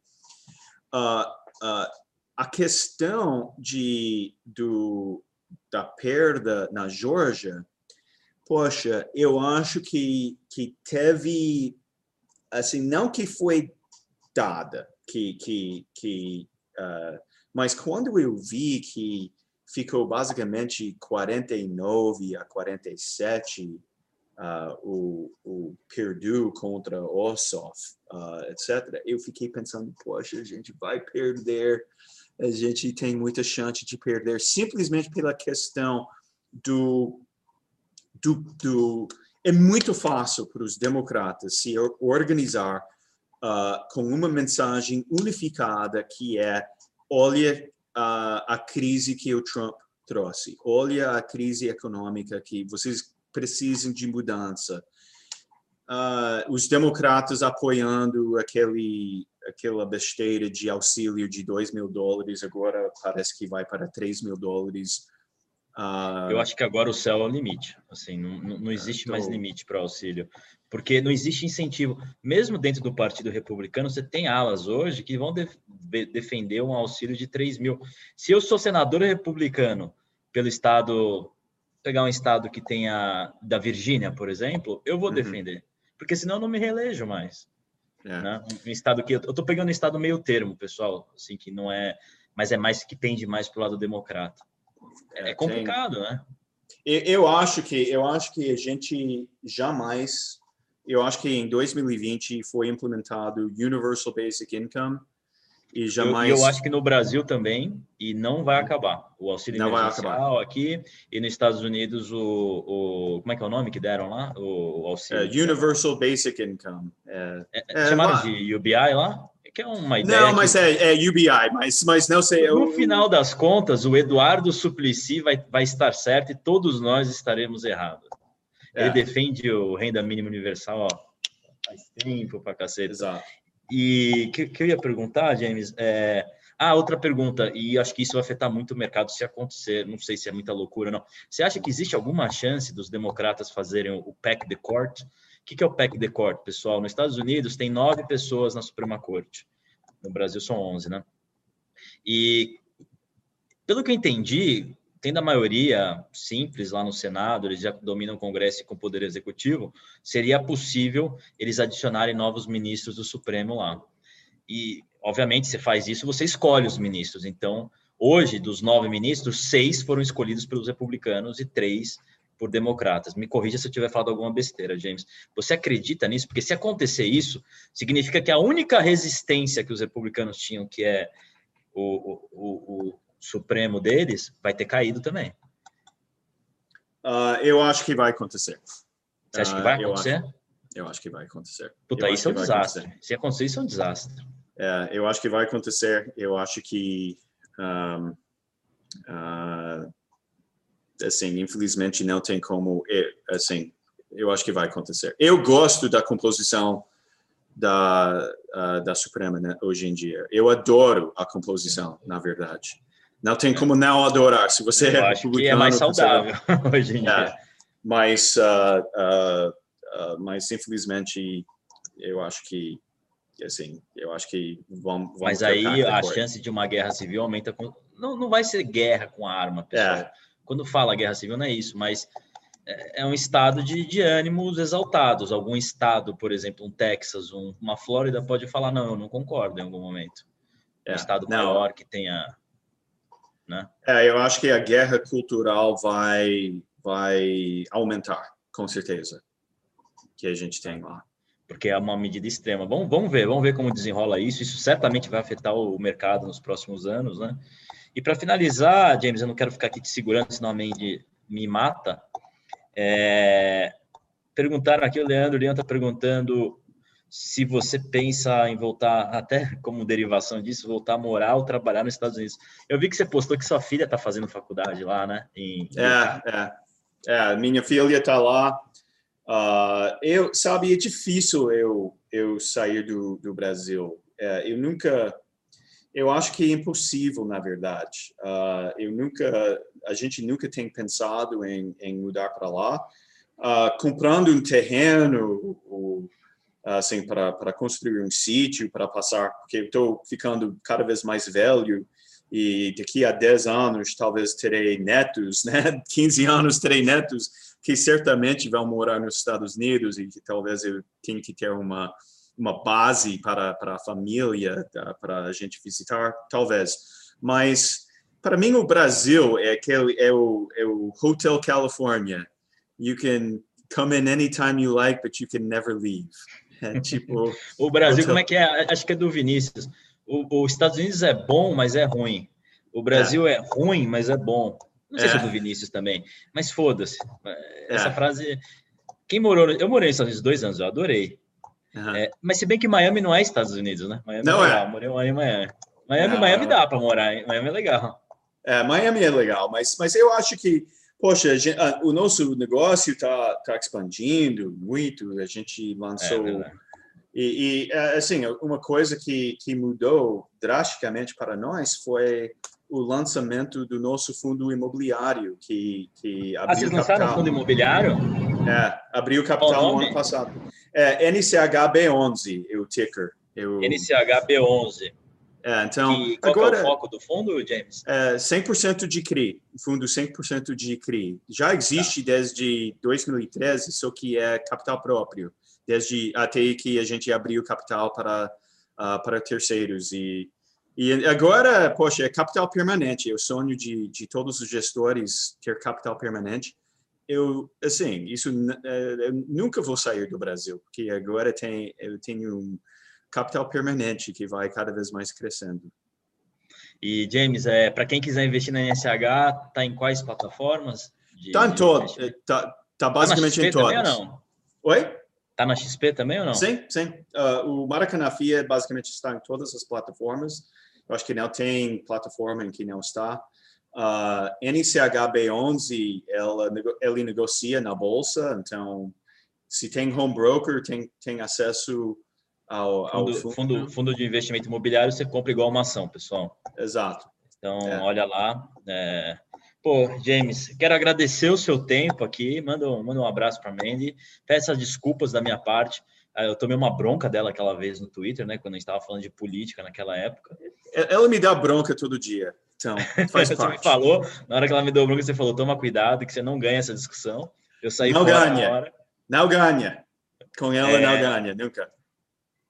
Uh, a questão de, do, da perda na Georgia Poxa, eu acho que, que teve, assim, não que foi dada, que, que, que uh, mas quando eu vi que ficou basicamente 49 a 47 uh, ah, o, o Purdue contra Ossoff, uh, etc., eu fiquei pensando, poxa, a gente vai perder, a gente tem muita chance de perder simplesmente pela questão do do, do, é muito fácil para os democratas se organizar uh, com uma mensagem unificada que é olha uh, a crise que o Trump trouxe, olha a crise econômica que vocês precisam de mudança. Uh, os democratas apoiando aquele aquela besteira de auxílio de 2 mil dólares, agora parece que vai para 3 mil dólares Uh, eu acho que agora o céu é o limite. Assim, não, não existe mais limite para auxílio, porque não existe incentivo. Mesmo dentro do Partido Republicano, você tem alas hoje que vão de, defender um auxílio de 3 mil. Se eu sou senador republicano pelo estado, pegar um estado que tenha da Virgínia, por exemplo, eu vou uhum. defender, porque senão eu não me reelejo mais. É. Né? Um estado que eu estou pegando um estado meio termo, pessoal, assim que não é, mas é mais que pende mais para o lado democrata. É, é complicado, né? Eu acho que eu acho que a gente jamais, eu acho que em 2020 foi implementado Universal Basic Income e jamais. Eu, eu acho que no Brasil também e não vai acabar o auxílio não emergencial aqui e nos Estados Unidos o, o, como é que é o nome que deram lá o, o auxílio. Uh, Universal Basic Income. É, é, é chamaram de UBI lá? Que é uma ideia. Não, mas é, é, UBI, mas, mas não sei. No eu... final das contas, o Eduardo Suplicy vai, vai estar certo e todos nós estaremos errados. É. Ele defende o renda mínima universal ó, faz tempo para cacete. Exato. E que, que eu ia perguntar, James, é... Ah, outra pergunta, e acho que isso vai afetar muito o mercado se acontecer, não sei se é muita loucura ou não. Você acha que existe alguma chance dos democratas fazerem o PEC de Court? O que é o PEC de Court, pessoal? Nos Estados Unidos tem nove pessoas na Suprema Corte. No Brasil são onze, né? E pelo que eu entendi, tendo a maioria simples lá no Senado, eles já dominam o Congresso com o Poder Executivo, seria possível eles adicionarem novos ministros do Supremo lá. E, obviamente, você faz isso, você escolhe os ministros. Então, hoje, dos nove ministros, seis foram escolhidos pelos republicanos e três por democratas. Me corrija se eu tiver falado alguma besteira, James. Você acredita nisso? Porque se acontecer isso, significa que a única resistência que os republicanos tinham, que é o, o, o supremo deles, vai ter caído também. Uh, eu acho que vai acontecer. Você acha que vai acontecer? Uh, eu, acho, eu acho, que vai acontecer. Puta, isso é um desastre. Acontecer. Se acontecer, isso é um desastre. É, eu acho que vai acontecer. Eu acho que um, uh, assim, infelizmente não tem como, é, assim, eu acho que vai acontecer. Eu gosto da composição da, uh, da Suprema né, hoje em dia. Eu adoro a composição, na verdade. Não tem como não adorar. Se você eu é acho que é mais saudável hoje em é, dia. Mas, uh, uh, mas infelizmente, eu acho que assim, eu acho que vão, vão Mas aí a chance de uma guerra civil aumenta com não, não vai ser guerra com arma, pessoal. É. Quando fala guerra civil, não é isso, mas é, é um estado de, de ânimos exaltados. Algum estado, por exemplo, um Texas, um, uma Flórida, pode falar: não, eu não concordo em algum momento. É, um estado não. maior que tenha. Né? É, eu acho que a guerra cultural vai, vai aumentar, com certeza, que a gente tem lá. Porque é uma medida extrema. Vamos, vamos ver, vamos ver como desenrola isso. Isso certamente vai afetar o mercado nos próximos anos, né? E para finalizar, James, eu não quero ficar aqui te segurando, senão a Mandy me mata. É... Perguntaram aqui, o Leandro, o Leandro está perguntando se você pensa em voltar, até como derivação disso, voltar a morar ou trabalhar nos Estados Unidos. Eu vi que você postou que sua filha está fazendo faculdade lá, né? Em... É, é, é. Minha filha está lá. Uh, eu, sabe, é difícil eu, eu sair do, do Brasil. É, eu nunca eu acho que é impossível, na verdade. Uh, eu nunca, a gente nunca tem pensado em, em mudar para lá. Uh, comprando um terreno, ou, assim, para, construir um sítio, para passar, porque eu estou ficando cada vez mais velho e daqui a 10 anos talvez terei netos, né? 15 anos terei netos que certamente vão morar nos Estados Unidos e que talvez eu tenha que ter uma uma base para, para a família, para a gente visitar, talvez. Mas, para mim, o Brasil é, aquele, é, o, é o Hotel California. You can come in anytime you like, but you can never leave. É tipo... o Brasil, como é que é? Acho que é do Vinícius. Os Estados Unidos é bom, mas é ruim. O Brasil é, é ruim, mas é bom. Não sei é. se é do Vinícius também, mas foda-se. Essa é. frase. Quem morou. Eu morei nos Estados Unidos dois anos, eu adorei. Uhum. É, mas se bem que Miami não é Estados Unidos, né? Miami não é. Legal. Morei em Miami. Miami, não, Miami dá para morar, hein? Miami é legal. É, Miami é legal, mas, mas eu acho que, poxa, gente, ah, o nosso negócio está tá expandindo muito, a gente lançou. É, e, e, é, assim, uma coisa que, que mudou drasticamente para nós foi o lançamento do nosso fundo imobiliário, que, que abriu ah, vocês lançaram capital. fundo imobiliário? É, abriu capital no ano passado. É, NCHB11, o ticker. Eu... NCHB11. É, então, e qual agora, é o foco do fundo, James? É 100% de CRI, fundo 100% de CRI. Já existe tá. desde 2013, só que é capital próprio, desde até que a gente abriu capital para, uh, para terceiros. E, e agora, poxa, é capital permanente. É o sonho de, de todos os gestores ter capital permanente. Eu, assim, isso é, eu nunca vou sair do Brasil, porque agora tem, eu tenho um capital permanente que vai cada vez mais crescendo. E James, é, para quem quiser investir na NSH, tá em quais plataformas? Está em todas. Tá, tá basicamente tá em todas. Também ou não? Oi? Tá na XP também ou não? Sim, sim. Uh, o Maracanã FIA basicamente está em todas as plataformas. Eu acho que não tem plataforma em que não está. Uh, NCHB11, ela, ele negocia na bolsa, então se tem home broker, tem, tem acesso ao, ao fundo, fundo, fundo, de investimento imobiliário, você compra igual uma ação, pessoal. Exato. Então, é. olha lá. É... Pô, James, quero agradecer o seu tempo aqui. Manda, manda um abraço para a Mandy. Peço desculpas da minha parte. Ah, eu tomei uma bronca dela aquela vez no Twitter, né? Quando a gente estava falando de política naquela época. Ela me dá bronca todo dia. Então, faz você parte. falou, na hora que ela me deu bronca, você falou: toma cuidado, que você não ganha essa discussão. Eu saí não ganha. Não ganha. Com ela, é... não ganha, nunca.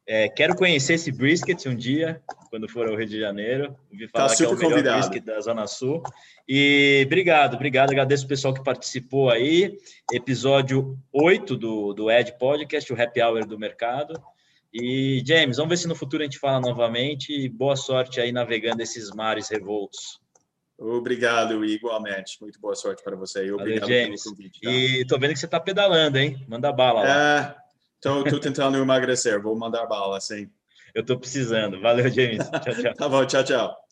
É, quero conhecer esse brisket um dia, quando for ao Rio de Janeiro. Ouvi tá falar tá que é o melhor convidado. brisket da Zona Sul. E obrigado, obrigado. Agradeço o pessoal que participou aí. Episódio 8 do, do Ed Podcast, o Happy Hour do Mercado. E, James, vamos ver se no futuro a gente fala novamente. Boa sorte aí navegando esses mares revoltos. Obrigado, igualmente. Muito boa sorte para você. Obrigado Valeu, James. Convite, tá? E tô vendo que você está pedalando, hein? Manda bala lá. É Estou tentando emagrecer, vou mandar bala, sim. Eu estou precisando. Valeu, James. Tchau, tchau. tá bom, tchau, tchau.